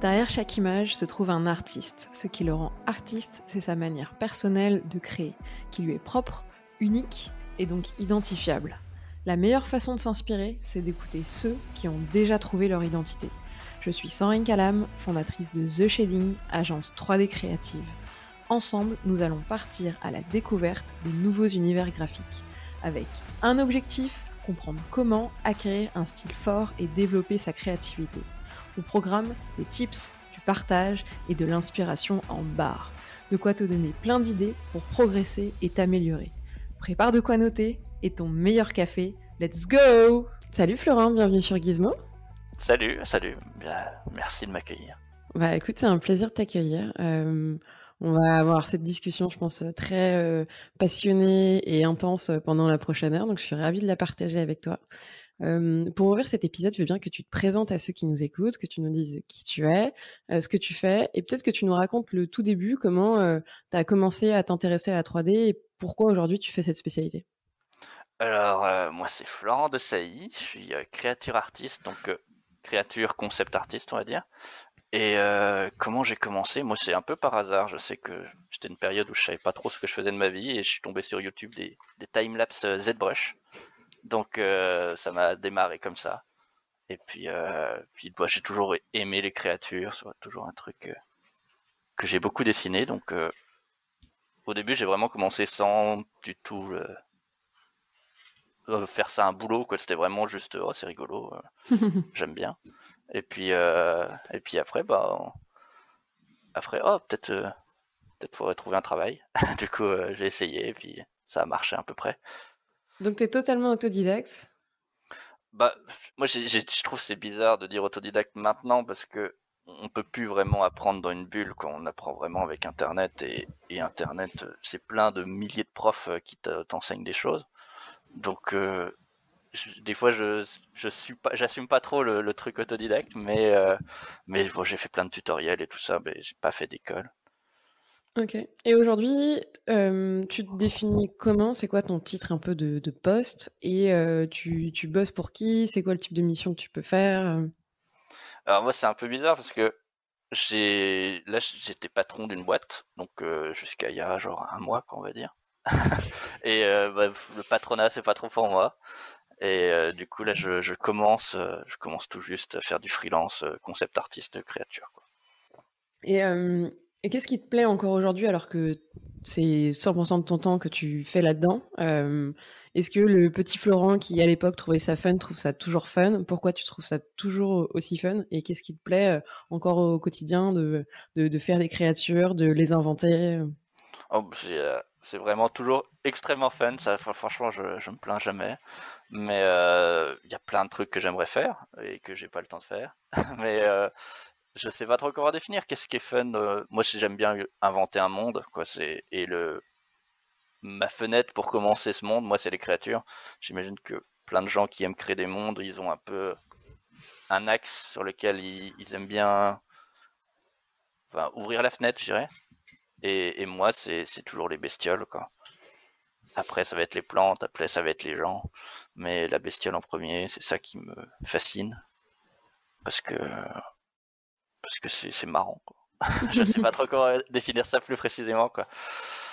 Derrière chaque image se trouve un artiste. Ce qui le rend artiste, c'est sa manière personnelle de créer, qui lui est propre, unique et donc identifiable. La meilleure façon de s'inspirer, c'est d'écouter ceux qui ont déjà trouvé leur identité. Je suis Sandrine Calam, fondatrice de The Shading, agence 3D créative. Ensemble, nous allons partir à la découverte de nouveaux univers graphiques, avec un objectif, comprendre comment acquérir un style fort et développer sa créativité. Au programme, des tips, du partage et de l'inspiration en barre. De quoi te donner plein d'idées pour progresser et t'améliorer. Prépare de quoi noter et ton meilleur café. Let's go Salut Florent, bienvenue sur Gizmo. Salut, salut. merci de m'accueillir. Bah écoute, c'est un plaisir de t'accueillir. Euh, on va avoir cette discussion, je pense, très euh, passionnée et intense pendant la prochaine heure. Donc, je suis ravie de la partager avec toi pour ouvrir cet épisode, je veux bien que tu te présentes à ceux qui nous écoutent, que tu nous dises qui tu es, ce que tu fais, et peut-être que tu nous racontes le tout début, comment euh, tu as commencé à t'intéresser à la 3D et pourquoi aujourd'hui tu fais cette spécialité? Alors, moi c'est Florent de Sailly, je suis créature artiste, donc créature concept artiste, on va dire. Et comment j'ai commencé? Moi c'est un peu par hasard, je sais que j'étais une période où je savais pas trop ce que je faisais de ma vie et je suis tombé sur YouTube des, des timelapse ZBrush. Donc euh, ça m'a démarré comme ça. Et puis, euh, puis bah, j'ai toujours aimé les créatures, c'est toujours un truc euh, que j'ai beaucoup dessiné. Donc au début j'ai vraiment commencé sans du tout faire ça un boulot. Quoi. C'était vraiment juste oh c'est rigolo, j'aime bien. Et puis et puis après bah après oh peut-être peut-être faudrait trouver un travail. du coup j'ai essayé et puis ça a marché à peu près. Donc tu es totalement autodidacte Bah moi je trouve c'est bizarre de dire autodidacte maintenant parce que on peut plus vraiment apprendre dans une bulle quand on apprend vraiment avec internet et, internet c'est plein de milliers de profs euh, qui t'enseignent des choses. Donc euh, des fois je je pas j'assume pas trop le, truc autodidacte mais euh, mais bon, j'ai fait plein de tutoriels et tout ça mais j'ai pas fait d'école. Ok. Et aujourd'hui, euh, tu te définis comment? C'est quoi ton titre un peu de, poste? Et euh, tu, tu bosses pour qui? C'est quoi le type de mission que tu peux faire? Alors moi, c'est un peu bizarre parce que j'ai là j'étais patron d'une boîte, donc euh, jusqu'à il y a genre un mois, qu'on va dire. et bah, le patronat, c'est pas trop pour moi. Et du coup là, je, je commence, je commence tout juste à faire du freelance, concept artiste, créature. Quoi. Et et qu'est-ce qui te plaît encore aujourd'hui alors que c'est 100% de ton temps que tu fais là-dedans euh, Est-ce que le petit Florent qui à l'époque trouvait ça fun trouve ça toujours fun? Pourquoi tu trouves ça toujours aussi fun? Et qu'est-ce qui te plaît euh, encore au quotidien de, de, faire des créatures, de les inventer oh, euh, C'est vraiment toujours extrêmement fun. Ça, franchement, je, je me plains jamais. Mais il y a plein de trucs que j'aimerais faire et que j'ai pas le temps de faire. Mais je sais pas trop comment définir. Qu'est-ce qui est fun euh, Moi, j'aime bien inventer un monde, quoi. C'est et le ma fenêtre pour commencer ce monde, moi, c'est les créatures. J'imagine que plein de gens qui aiment créer des mondes, ils ont un peu un axe sur lequel ils, aiment bien ouvrir la fenêtre, je dirais. Et, et moi, c'est toujours les bestioles, quoi. Après, ça va être les plantes, après, ça va être les gens. Mais la bestiole en premier, c'est ça qui me fascine. Parce que parce que c'est marrant. Quoi. je sais pas trop comment définir ça plus précisément. Quoi.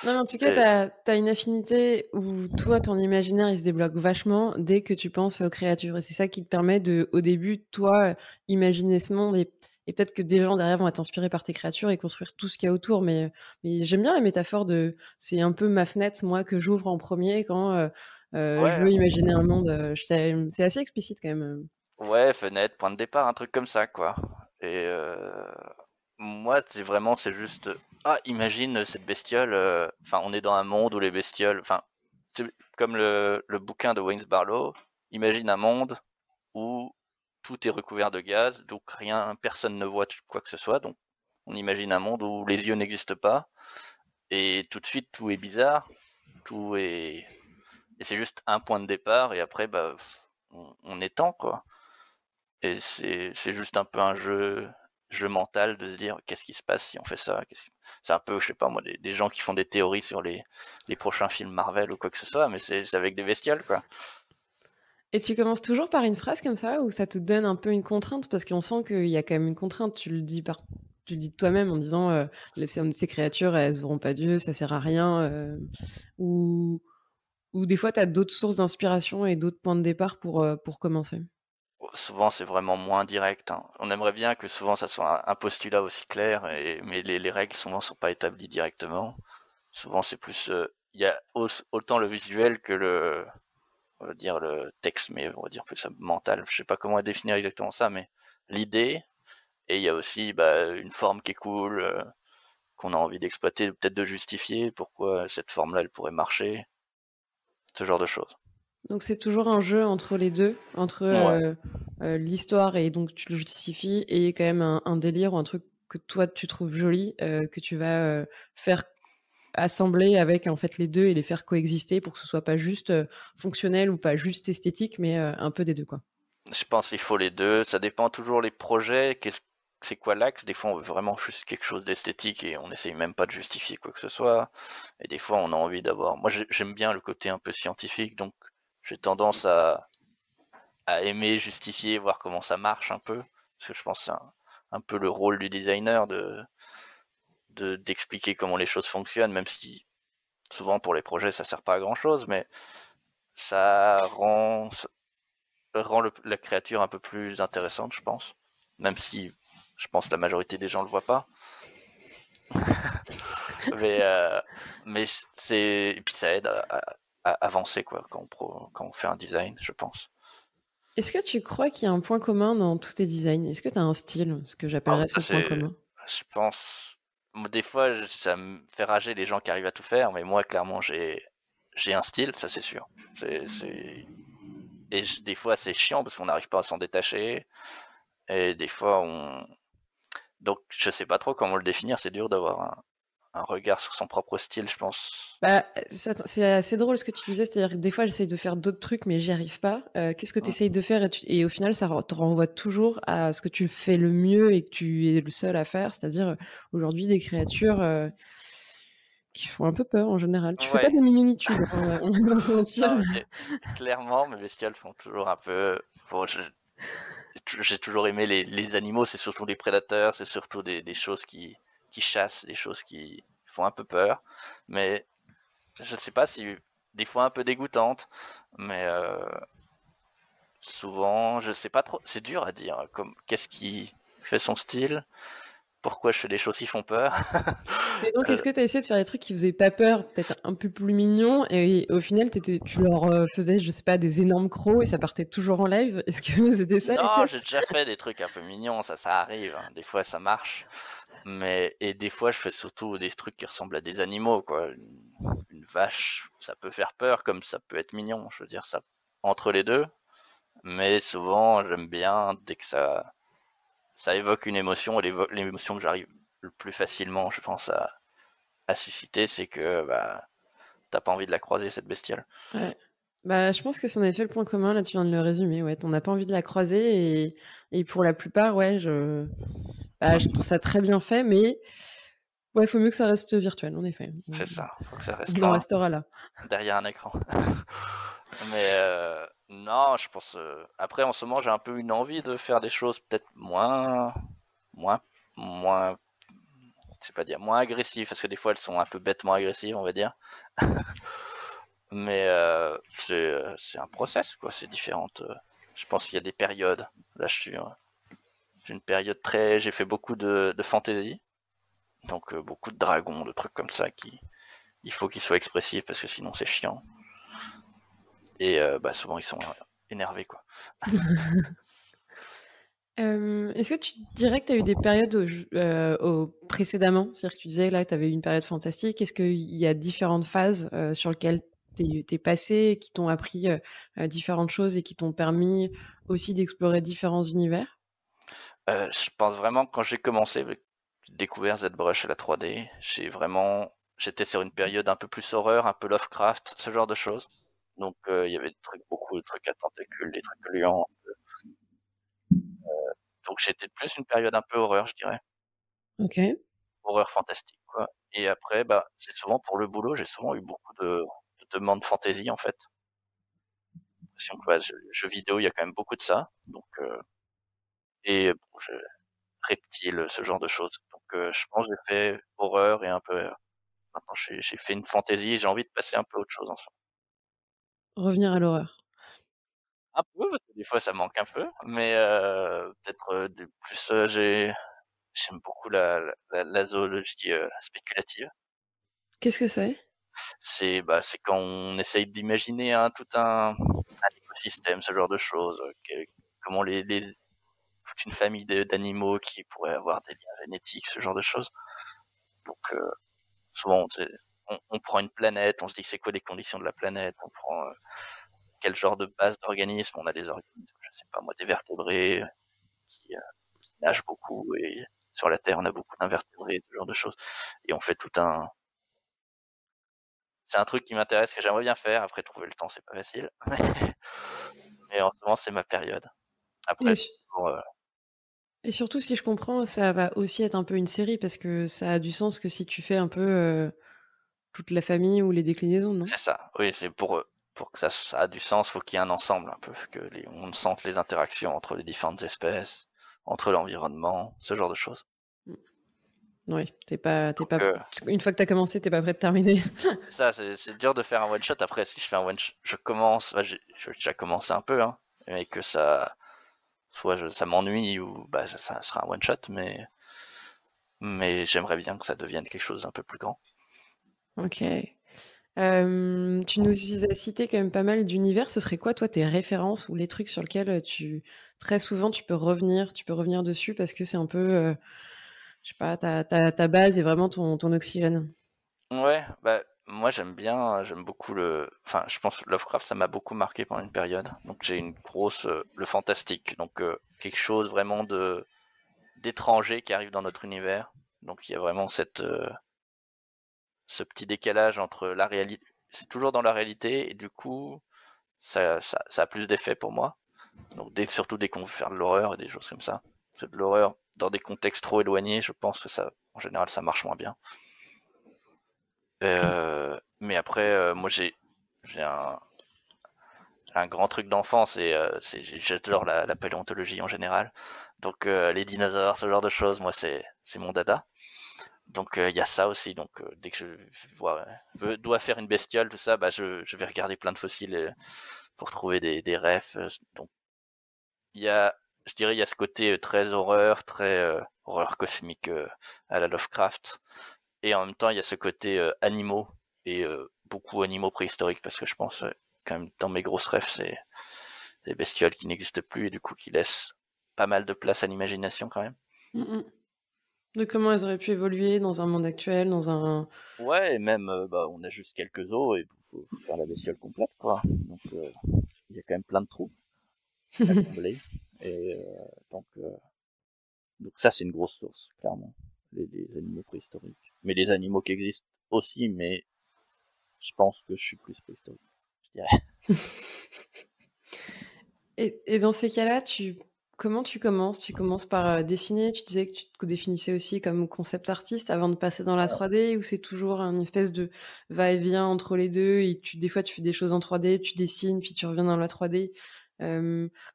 Non, en tout cas, tu as, une affinité où toi, ton imaginaire, il se débloque vachement dès que tu penses aux créatures. Et c'est ça qui te permet de, au début, toi, imaginer ce monde. Et, peut-être que des gens derrière vont être inspirés par tes créatures et construire tout ce qu'il y a autour. Mais, mais j'aime bien la métaphore de c'est un peu ma fenêtre, moi, que j'ouvre en premier quand euh, euh, je veux imaginer un monde. Euh, c'est assez explicite quand même. Ouais, fenêtre, point de départ, un truc comme ça, quoi. Euh, moi, c'est vraiment, c'est juste, ah, imagine cette bestiole. Euh, enfin, on est dans un monde où les bestioles, enfin, comme le, le bouquin de Wayne Barlow. Imagine un monde où tout est recouvert de gaz, donc rien, personne ne voit quoi que ce soit. Donc, on imagine un monde où les yeux n'existent pas, et tout de suite tout est bizarre, tout est, et c'est juste un point de départ, et après, bah, on, on étend quoi. C'est juste un peu un jeu, mental de se dire qu'est-ce qui se passe si on fait ça. C'est un peu, je sais pas moi, des, gens qui font des théories sur les, prochains films Marvel ou quoi que ce soit, mais c'est avec des bestioles quoi. Et tu commences toujours par une phrase comme ça ou ça te donne un peu une contrainte? Parce qu'on sent qu'il y a quand même une contrainte. Tu le dis toi-même en disant euh, ces, créatures elles n'auront pas Dieu, ça sert à rien. Euh, ou, des fois tu as d'autres sources d'inspiration et d'autres points de départ pour, euh, pour commencer. Souvent c'est vraiment moins direct. Hein. On aimerait bien que souvent ça soit un, postulat aussi clair, mais les, les règles souvent sont pas établies directement. Souvent c'est plus il y a autant le visuel que le on va dire le texte, mais on va dire plus mental. Je sais pas comment définir exactement ça, mais l'idée, et il y a aussi bah, une forme qui est cool, euh, qu'on a envie d'exploiter, peut-être de justifier pourquoi cette forme-là, elle pourrait marcher, ce genre de choses. Donc c'est toujours un jeu entre les deux, entre euh, euh, l'histoire et donc tu le justifies, et quand même un, un, délire ou un truc que toi tu trouves joli, que tu vas faire assembler avec en fait les deux et les faire coexister pour que ce soit pas juste euh, fonctionnel ou pas juste esthétique, mais euh, un peu des deux quoi. Je pense qu'il faut les deux. Ça dépend toujours les projets. C'est quoi l'axe? Des fois, on veut vraiment juste quelque chose d'esthétique et on essaye même pas de justifier quoi que ce soit. Et des fois, on a envie d'avoir. Moi, j'aime bien le côté un peu scientifique, donc j'ai tendance à à aimer justifier, voir comment ça marche un peu, parce que je pense que c'est un, un peu le rôle du designer de d'expliquer comment les choses fonctionnent, même si souvent pour les projets ça sert pas à grand chose, mais ça rend, rend la créature un peu plus intéressante, je pense. Même si je pense la majorité des gens le voient pas. mais euh, mais c'est puis ça aide à, avancer quoi quand on, quand on fait un design, je pense. Est-ce que tu crois qu'il y a un point commun dans tous tes designs? Est-ce que tu as un style, ce que j'appellerais ah, ce point commun? Je pense des fois, ça me fait rager les gens qui arrivent à tout faire, mais moi, clairement, j'ai j'ai un style, ça c'est sûr. Et des fois, c'est chiant parce qu'on n'arrive pas à s'en détacher. Et des fois, on. Donc, je sais pas trop comment le définir. C'est dur d'avoir un, un regard sur son propre style, je pense. Bah, c'est assez drôle ce que tu disais, c'est-à-dire que des fois j'essaye de faire d'autres trucs mais j'y arrive pas. Euh, qu'est-ce que tu essayes de faire et, au final ça te renvoie toujours à ce que tu fais le mieux et que tu es le seul à faire, c'est-à-dire euh, aujourd'hui des créatures euh, qui font un peu peur en général. Tu fais pas des mini-tubes, hein, on va se mentir. clairement, mes bestioles font toujours un peu. j'ai toujours aimé les, animaux, c'est surtout des prédateurs, c'est surtout des choses qui qui chassent, des choses qui font un peu peur, mais je sais pas si des fois un peu dégoûtante, mais euh, souvent je sais pas trop, c'est dur à dire, comme qu'est-ce qui fait son style, pourquoi je fais des choses qui font peur. Et donc, est-ce que tu as essayé de faire des trucs qui faisaient pas peur, peut-être un peu plus mignons, et au final, étais, tu leur euh, faisais, je sais pas, des énormes crocs et ça partait toujours en live? Est-ce que c'était ça Non, j'ai déjà fait des trucs un peu mignons, ça, ça arrive. Hein. Des fois, ça marche. Mais et des fois, je fais surtout des trucs qui ressemblent à des animaux, quoi. Une, vache, ça peut faire peur, comme ça peut être mignon. Je veux dire, ça entre les deux. Mais souvent, j'aime bien dès que ça ça évoque une émotion et l'émotion que j'arrive le plus facilement, je pense à à susciter, c'est que bah t'as pas envie de la croiser cette bestiole. Ouais. Bah, je pense que c'est en effet le point commun, là tu viens de le résumer, ouais, on n'a pas envie de la croiser et, et pour la plupart, ouais, je, bah, je trouve ça très bien fait, mais ouais, il faut mieux que ça reste virtuel, en effet. C'est ça, faut que ça reste là, restera là. Derrière un écran. mais euh, non, je pense. Euh, après, en ce moment, j'ai un peu une envie de faire des choses peut-être moins, moins, moins, c'est pas dire moins agressives, parce que des fois elles sont un peu bêtement agressives, on va dire. Mais euh, euh, c'est un process, quoi. C'est différente. Euh. Je pense qu'il y a des périodes. Là, je suis. J'ai une période très. J'ai fait beaucoup de, de fantasy. Donc, beaucoup de dragons, de trucs comme ça qui. Il faut qu'ils soient expressifs parce que sinon c'est chiant. Et bah, souvent ils sont énervés, quoi. Est-ce que tu dirais que tu as eu des périodes précédemment? C'est-à-dire que tu disais là, tu avais eu une période fantastique. Est-ce qu'il y a différentes phases sur lesquelles t'es passé, qui t'ont appris différentes choses et qui t'ont permis aussi d'explorer différents univers? Je pense vraiment quand j'ai commencé, découvert ZBrush et la 3D, j'ai vraiment, j'étais sur une période un peu plus horreur, un peu Lovecraft, ce genre de choses. Donc il y avait des trucs, beaucoup de trucs à tentacules, des trucs gluants. Euh, donc j'étais plus une période un peu horreur, je dirais. Ok. Horreur fantastique, quoi. Et après, bah, c'est souvent pour le boulot, j'ai souvent eu beaucoup de demande fantasy en fait. l'impression que jeux vidéo, il y a quand même beaucoup de ça. Donc, et bon, je, reptile, ce genre de choses. Donc, je pense que j'ai fait horreur et un peu. maintenant, j'ai fait une fantaisie. J'ai envie de passer un peu autre chose en fait. Revenir à l'horreur. Un peu, parce que des fois ça manque un peu, mais peut-être plus j'ai j'aime beaucoup la, la, la zoologie spéculative. Qu'est-ce que c'est? C'est bah c'est quand on essaye d'imaginer un tout un, écosystème, ce genre de choses, comment les, toute une famille d'animaux qui pourraient avoir des liens génétiques, ce genre de choses. Donc souvent on, on, prend une planète, on se dit c'est quoi les conditions de la planète, on prend quel genre de base d'organisme, on a des organismes, je sais pas moi, des vertébrés qui, qui nagent beaucoup et sur la Terre, on a beaucoup d'invertébrés, ce genre de choses. Et on fait tout un... C'est un truc qui m'intéresse, que j'aimerais bien faire. Après, trouver le temps, c'est pas facile. Mais en ce moment, c'est ma période. Après, et, euh, et, surtout, si je comprends, ça va aussi être un peu une série, parce que ça a du sens que si tu fais un peu euh, toute la famille ou les déclinaisons, non? C'est ça, oui, c'est pour, pour que ça, ça a du sens, faut qu'il y ait un ensemble un peu, que les, on sente les interactions entre les différentes espèces entre l'environnement, ce genre de choses. Oui, t'es pas, t'es pas. Euh, une fois que t'as commencé, t'es pas prêt de terminer. ça, c'est dur de faire un one shot. Après, si je fais un one shot, je commence. Bah, j'ai déjà commencé un peu, hein, et que ça, soit ça m'ennuie ou bah ça, sera un one shot, mais mais j'aimerais bien que ça devienne quelque chose d'un peu plus grand. Ok tu nous as cité quand même pas mal d'univers. Ce serait quoi, toi, tes références ou les trucs sur lesquels tu très souvent tu peux revenir, tu peux revenir dessus parce que c'est un peu, je sais pas, ta, base et vraiment ton, oxygène. Ouais, bah moi j'aime bien, j'aime beaucoup le, enfin je pense que Lovecraft ça m'a beaucoup marqué pendant une période. Donc j'ai une grosse, le fantastique, donc quelque chose vraiment de d'étranger qui arrive dans notre univers. Donc il y a vraiment cette ce petit décalage entre la réalité, c'est toujours dans la réalité et du coup ça, ça, ça a plus d'effet pour moi. Donc dès, surtout dès qu'on veut faire de l'horreur et des choses comme ça. C'est de l'horreur dans des contextes trop éloignés, je pense que ça, en général, ça marche moins bien. Euh, mais après, euh, moi j'ai un, grand truc d'enfance et euh, j'adore la, la, paléontologie en général. Donc euh, les dinosaures, ce genre de choses, moi c'est c'est mon dada. Donc euh, il y a ça aussi. Donc euh, dès que je dois faire une bestiole, tout ça, bah je, vais regarder plein de fossiles euh, pour trouver des, des refs. donc il y a, je dirais, il y a ce côté très horreur, très horreur cosmique à la Lovecraft, et en même temps il y a ce côté animaux et beaucoup animaux préhistoriques parce que je pense quand même dans mes grosses rêves c'est des bestioles qui n'existent plus et du coup qui laissent pas mal de place à l'imagination quand même. Mmh de comment elles auraient pu évoluer dans un monde actuel, dans un... Ouais, et même, euh, bah, on a juste quelques os et faut, faut faire la bestiole complète, quoi. Donc, euh, il y a quand même plein de trous à combler. Et euh, donc, donc ça, c'est une grosse source, clairement, les, les, animaux préhistoriques. Mais les animaux qui existent aussi, mais je pense que je suis plus préhistorique, je dirais. et, et dans ces cas-là, tu Comment tu commences? Tu commences par, dessiner? Tu disais que tu te définissais aussi comme concept artiste avant de passer dans la 3D ou c'est toujours un espèce de va-et-vient entre les deux et tu des fois tu fais des choses en 3D, tu dessines, puis tu reviens dans la 3D?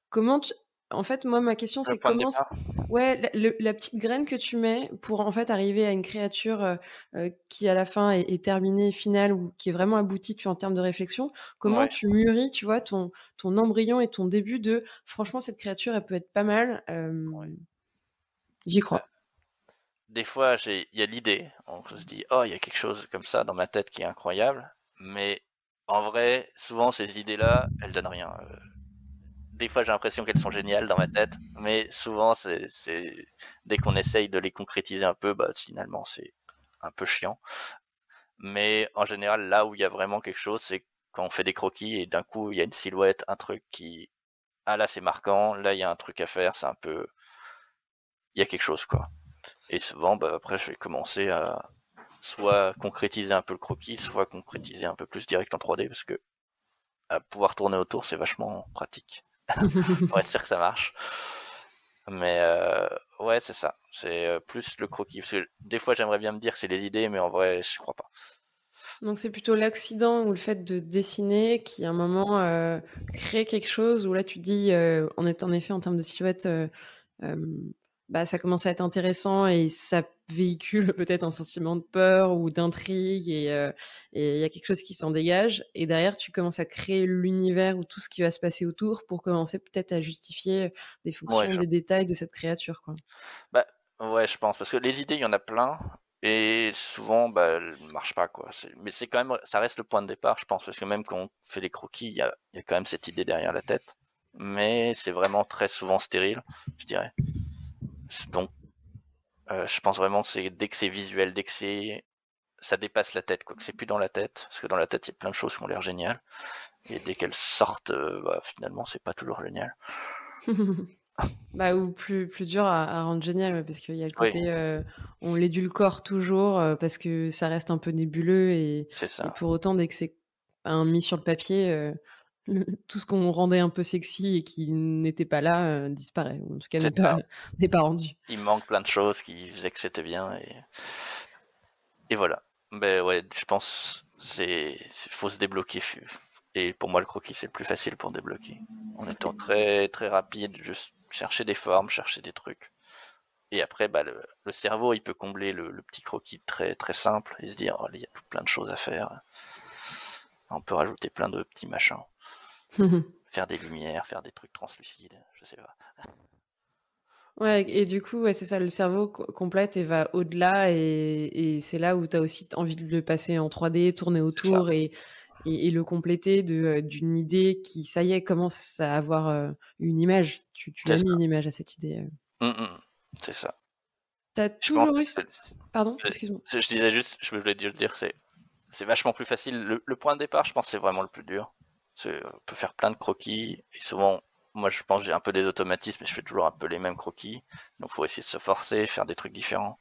comment tu en fait, moi, ma question, c'est comment. Ouais, la, petite graine que tu mets pour en fait arriver à une créature euh, euh, qui à la fin est, terminée, finale ou qui est vraiment aboutie, tu en termes de réflexion. Comment tu mûris, tu vois, ton ton embryon et ton début de. Franchement, cette créature, elle peut être pas mal. J'y crois. Des fois, il y a l'idée. On se dit, oh, il y a quelque chose comme ça dans ma tête qui est incroyable. Mais en vrai, souvent, ces idées-là, elles donnent rien. Euh, des fois j'ai l'impression qu'elles sont géniales dans ma tête, mais souvent c'est dès qu'on essaye de les concrétiser un peu, bah finalement c'est un peu chiant. Mais en général, là où il y a vraiment quelque chose, c'est quand on fait des croquis et d'un coup il y a une silhouette, un truc qui ah là c'est marquant, là il y a un truc à faire, c'est un peu il y a quelque chose quoi. Et souvent bah après je vais commencer à soit concrétiser un peu le croquis, soit concrétiser un peu plus direct en 3D parce que à pouvoir tourner autour c'est vachement pratique. pour être sûr que ça marche. Mais euh, ouais, c'est ça. C'est euh, plus le croquis. Parce que des fois, j'aimerais bien me dire que c'est les idées, mais en vrai, je crois pas. Donc c'est plutôt l'accident ou le fait de dessiner qui à un moment euh, crée quelque chose où là tu dis euh, on est en effet en termes de silhouette bah, ça commence à être intéressant et ça véhicule peut-être un sentiment de peur ou d'intrigue et il y a quelque chose qui s'en dégage et derrière tu commences à créer l'univers ou tout ce qui va se passer autour pour commencer peut-être à justifier des fonctions, des détails de cette créature quoi. Bah ouais je pense parce que les idées il y en a plein et souvent, bah, elle marche pas, quoi. Mais c'est quand même, ça reste le point de départ, je pense, parce que même quand on fait les croquis, il y a, y a, quand même cette idée derrière la tête. Mais c'est vraiment très souvent stérile, je dirais. Donc, euh, je pense vraiment que c'est dès que c'est visuel, dès que c'est, ça dépasse la tête, quoi. Que c'est plus dans la tête, parce que dans la tête, il y a plein de choses qui ont l'air géniales. Et dès qu'elles sortent, euh, bah, finalement, c'est pas toujours génial. Bah, ou plus, plus dur à, rendre génial, parce qu'il y a le côté, euh, on l'édulcore toujours, euh, parce que ça reste un peu nébuleux, et, pour autant, dès que c'est mis sur le papier, euh, tout ce qu'on rendait un peu sexy et qui n'était pas là disparaît, ou en tout cas n'est pas, pas, rendu. Il manque plein de choses qui faisaient que c'était bien, et, et voilà. Ben ouais, je pense c'est faut se débloquer. Et pour moi, le croquis, c'est le plus facile pour débloquer. En étant très très rapide, juste chercher des formes, chercher des trucs. Et après, bah, le, cerveau, il peut combler le, petit croquis très très simple et se dire, oh, il y a plein de choses à faire. On peut rajouter plein de petits machins. faire des lumières, faire des trucs translucides, je sais pas. Ouais, et du coup, ouais, c'est ça, le cerveau complète et va au-delà, et, c'est là où tu as aussi envie de le passer en 3D, tourner autour et, et, le compléter euh, d'une idée qui, ça y est, commence à avoir euh, une image. Tu, tu as mis une image à cette idée. Euh. Mmh, mmh. c'est ça. Tu as toujours eu. Pardon, excuse-moi. Je, disais juste, je voulais dire, c'est, c'est vachement plus facile. Le, point de départ, je pense, c'est vraiment le plus dur. On peut faire plein de croquis, et souvent, moi, je pense j'ai un peu des automatismes, mais je fais toujours un peu les mêmes croquis. Donc, faut essayer de se forcer, faire des trucs différents.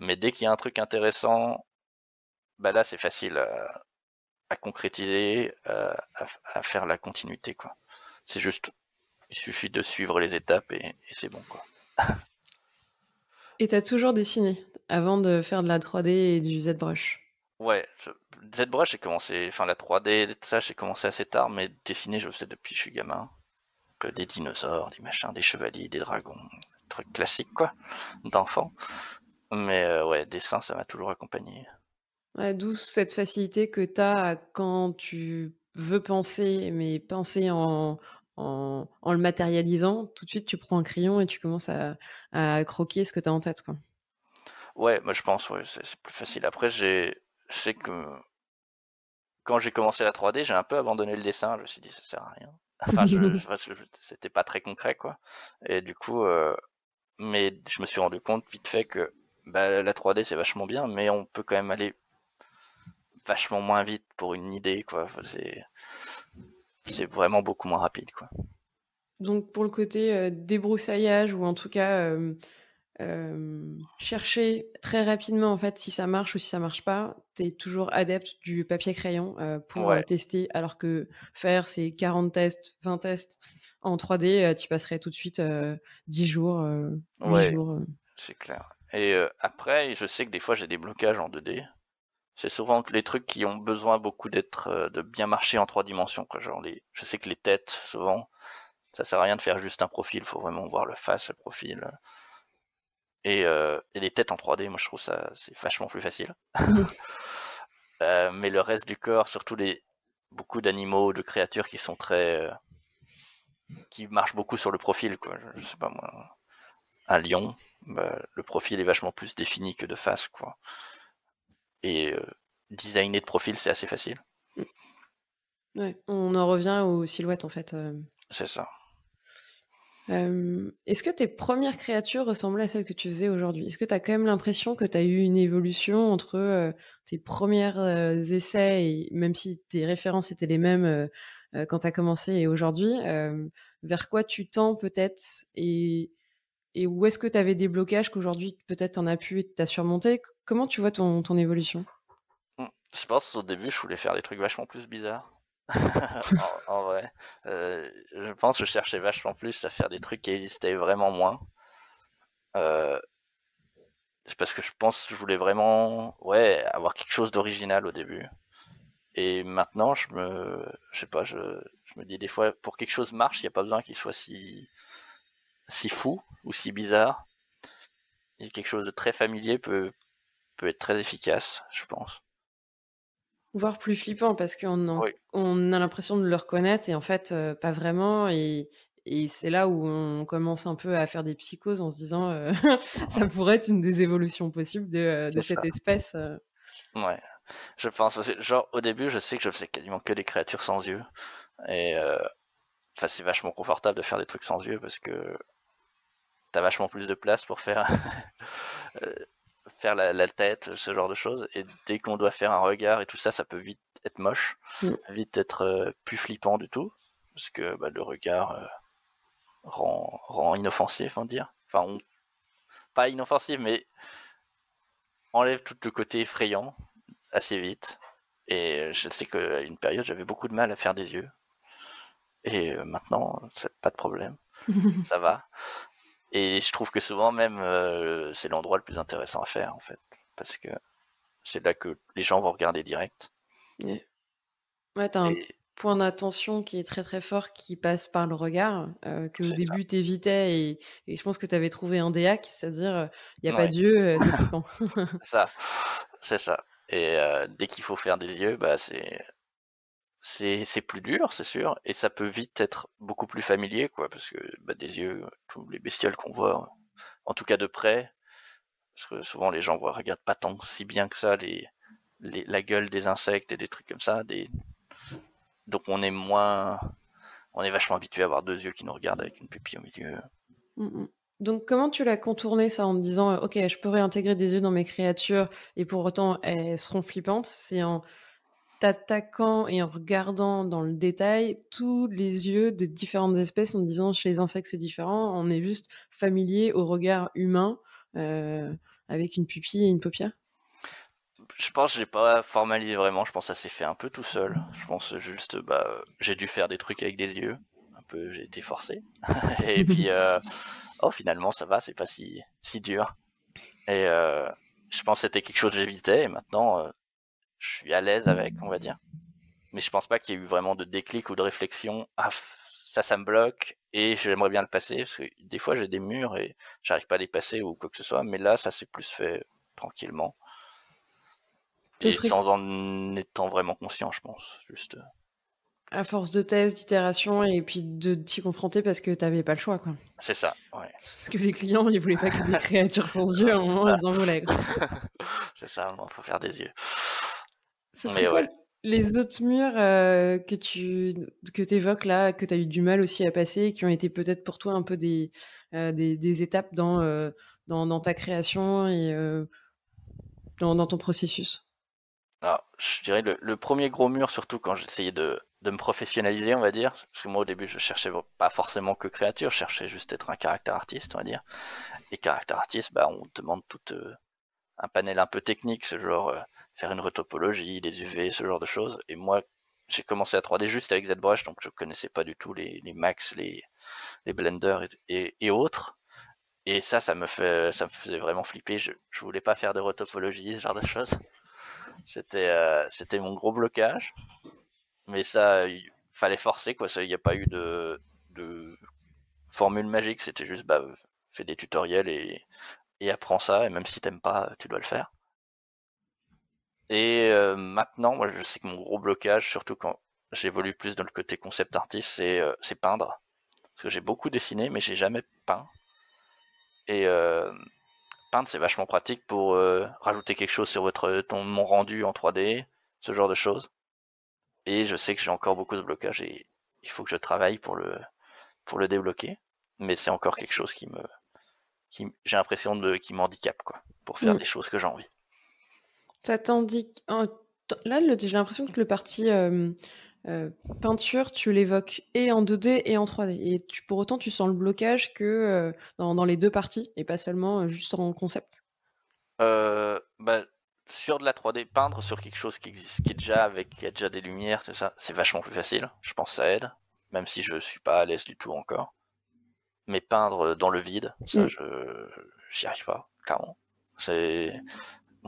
Mais dès qu'il y a un truc intéressant, bah là, c'est facile à concrétiser, euh, à, faire la continuité, quoi. C'est juste, il suffit de suivre les étapes et, c'est bon, quoi. et t'as toujours dessiné avant de faire de la 3D et du ZBrush Ouais, ZBrush, j'ai commencé, enfin la 3D, ça, j'ai commencé assez tard, mais dessiner, je le sais depuis que je suis gamin. Que des dinosaures, des machins, des chevaliers, des dragons, trucs classiques, quoi, d'enfant. Mais euh, ouais, dessin, ça m'a toujours accompagné. D'où cette facilité que tu as quand tu veux penser, mais penser en, en, le matérialisant, tout de suite tu prends un crayon et tu commences à, croquer ce que tu as en tête. Quoi. Ouais, moi je pense, ouais, c'est plus facile. Après, j'ai, je sais que quand j'ai commencé la 3D, j'ai un peu abandonné le dessin. Je me suis dit, ça sert à rien. Enfin, je, c'était pas très concret, quoi. Et du coup, euh, mais je me suis rendu compte vite fait que bah, la 3D c'est vachement bien, mais on peut quand même aller vachement moins vite pour une idée, quoi. c'est, c'est vraiment beaucoup moins rapide, quoi. Donc pour le côté euh, débroussaillage ou en tout cas euh, euh, chercher très rapidement en fait si ça marche ou si ça marche pas, tu es toujours adepte du papier crayon pour tester. Alors que faire ces 40 tests, 20 tests en 3D, tu passerais tout de suite 10 jours, ouais, C'est clair. Et après, je sais que des fois j'ai des blocages en 2D c'est souvent les trucs qui ont besoin beaucoup d'être de bien marcher en trois dimensions quoi. Genre les je sais que les têtes souvent ça sert à rien de faire juste un profil. Faut vraiment voir le face le profil et, euh, et les têtes en 3D moi je trouve ça c'est vachement plus facile euh, mais le reste du corps surtout les beaucoup d'animaux de créatures qui sont très euh, qui marchent beaucoup sur le profil quoi je, sais pas moi un lion bah, le profil est vachement plus défini que de face quoi et designer de profil, c'est assez facile. Ouais, on en revient aux silhouettes en fait. C'est ça. Euh, est-ce que tes premières créatures ressemblaient à celles que tu faisais aujourd'hui? Est-ce que tu as quand même l'impression que tu as eu une évolution entre tes premiers essais, et même si tes références étaient les mêmes quand tu as commencé et aujourd'hui, vers quoi tu tends peut-être et, où est-ce que tu avais des blocages qu'aujourd'hui peut-être en as pu et t'as surmonté? Comment tu vois ton, ton évolution? Mmh, Je pense au début, je voulais faire des trucs vachement plus bizarres. en, vrai. Euh, je pense que je cherchais vachement plus à faire des trucs qui existaient vraiment moins. Euh, parce que je pense que je voulais vraiment ouais avoir quelque chose d'original au début. Et maintenant, je me, je sais pas, je, je me dis des fois, pour quelque chose marche, il n'y a pas besoin qu'il soit si, si fou ou si bizarre. Et quelque chose de très familier peut, peut être très efficace, je pense. Voire plus flippant parce qu'on on a l'impression de le reconnaître et en fait euh, pas vraiment et, et c'est là où on commence un peu à faire des psychoses en se disant euh, ça pourrait être une des évolutions possibles de, de cette espèce. Ouais, je pense aussi. Genre au début je sais que je faisais quasiment que des créatures sans yeux et enfin c'est vachement confortable de faire des trucs sans yeux parce que t'as vachement plus de place pour faire faire la, tête, ce genre de choses. Et dès qu'on doit faire un regard et tout ça, ça peut vite être moche, mm. vite être euh, plus flippant du tout, parce que bah, le regard euh, rend, rend, inoffensif, on dire. Enfin, pas inoffensif, mais enlève tout le côté effrayant assez vite. Et je sais qu'à une période, j'avais beaucoup de mal à faire des yeux. Et euh, maintenant, c'est pas de problème. ça va. Et je trouve que souvent même euh, c'est l'endroit le plus intéressant à faire en fait, parce que c'est là que les gens vont regarder direct. Ouais, t'as un point d'attention qui est très très fort qui passe par le regard, euh, que au début t'évitais et, et, je pense que t'avais trouvé un déac, c'est-à-dire il euh, n'y a pas d'yeux, c'est flippant. ça, c'est ça. Et dès qu'il faut faire des yeux, bah c'est c'est plus dur, c'est sûr, et ça peut vite être beaucoup plus familier, quoi, parce que bah, des yeux, tous les bestioles qu'on voit, en tout cas de près, parce que souvent les gens voient, regardent pas tant si bien que ça les, les, la gueule des insectes et des trucs comme ça, donc on est moins, on est vachement habitué à avoir deux yeux qui nous regardent avec une pupille au milieu. Mmh donc comment tu l'as contourné ça en te disant, ok, je peux réintégrer des yeux dans mes créatures et pour autant elles seront flippantes, c'est en t'attaquant et en regardant dans le détail tous les yeux de différentes espèces en disant chez les insectes c'est différent, on est juste familier au regard humain euh, avec une pupille et une paupière Je pense que j'ai pas formalisé vraiment, je pense que ça s'est fait un peu tout seul. Je pense juste, bah, j'ai dû faire des trucs avec des yeux, un peu j'ai été forcé. et puis, euh, oh finalement ça va, c'est pas si, si dur. Et euh, je pense que c'était quelque chose que j'évitais et maintenant je suis à l'aise avec, on va dire. Mais je pense pas qu'il y ait eu vraiment de déclic ou de réflexion. Ah, ça, ça me bloque et j'aimerais bien le passer parce que des fois j'ai des murs et j'arrive pas à les passer ou quoi que ce soit. Mais là, ça s'est plus fait tranquillement. Et sans en étant vraiment conscient, je pense. Juste. Euh. À force de tests, d'itération et puis de t'y confronter parce que t'avais pas le choix, quoi. C'est ça, ouais. Parce que les clients, ils voulaient pas que des créatures sans yeux à un moment, ils en voulaient. C'est ça, il faut faire des yeux les autres murs euh, que tu que évoques là, que tu as eu du mal aussi à passer, qui ont été peut-être pour toi un peu des, euh, des, étapes dans, euh, dans, dans, ta création et dans, dans, ton processus? Alors, Je dirais le, le, premier gros mur, surtout quand j'essayais de, de me professionnaliser, on va dire, parce que moi au début je cherchais pas forcément que créature, je cherchais juste être un caractère artiste, on va dire. Et caractère artiste, bah, on demande tout un panel un peu technique, ce genre faire une retopologie, des UV, ce genre de choses. Et moi, j'ai commencé à 3D juste avec ZBrush, donc je connaissais pas du tout les, les Max, les, les Blender et, et, autres. Et ça, ça me fait, ça me faisait vraiment flipper. Je, je voulais pas faire de retopologie, ce genre de choses. C'était, euh, c'était mon gros blocage. Mais ça, il fallait forcer, quoi. Il n'y a pas eu de, de formule magique. C'était juste, bah, fais des tutoriels et, et apprends ça. Et même si t'aimes pas, tu dois le faire. Et euh, maintenant, moi, je sais que mon gros blocage, surtout quand j'évolue plus dans le côté concept artiste, c'est euh, peindre. Parce que j'ai beaucoup dessiné, mais j'ai jamais peint. Et euh, peindre, c'est vachement pratique pour rajouter quelque chose sur votre ton mon rendu en 3D, ce genre de choses. Et je sais que j'ai encore beaucoup de blocages et il faut que je travaille pour le pour le débloquer. Mais c'est encore quelque chose qui me qui j'ai l'impression de qui m'handicape quoi, pour faire mm. des choses que j'ai envie. Ça t'indique. Là, j'ai l'impression que le parti euh, euh, peinture, tu l'évoques et en 2D et en 3D. Et tu, pour autant, tu sens le blocage que euh, dans, les deux parties et pas seulement juste en concept. Bah, sur de la 3D, peindre sur quelque chose qui existe, qui est déjà avec, qui a déjà des lumières, tout ça, c'est vachement plus facile. Je pense que ça aide, même si je suis pas à l'aise du tout encore. Mais peindre dans le vide, ça, mm. je j'y arrive pas, clairement. C'est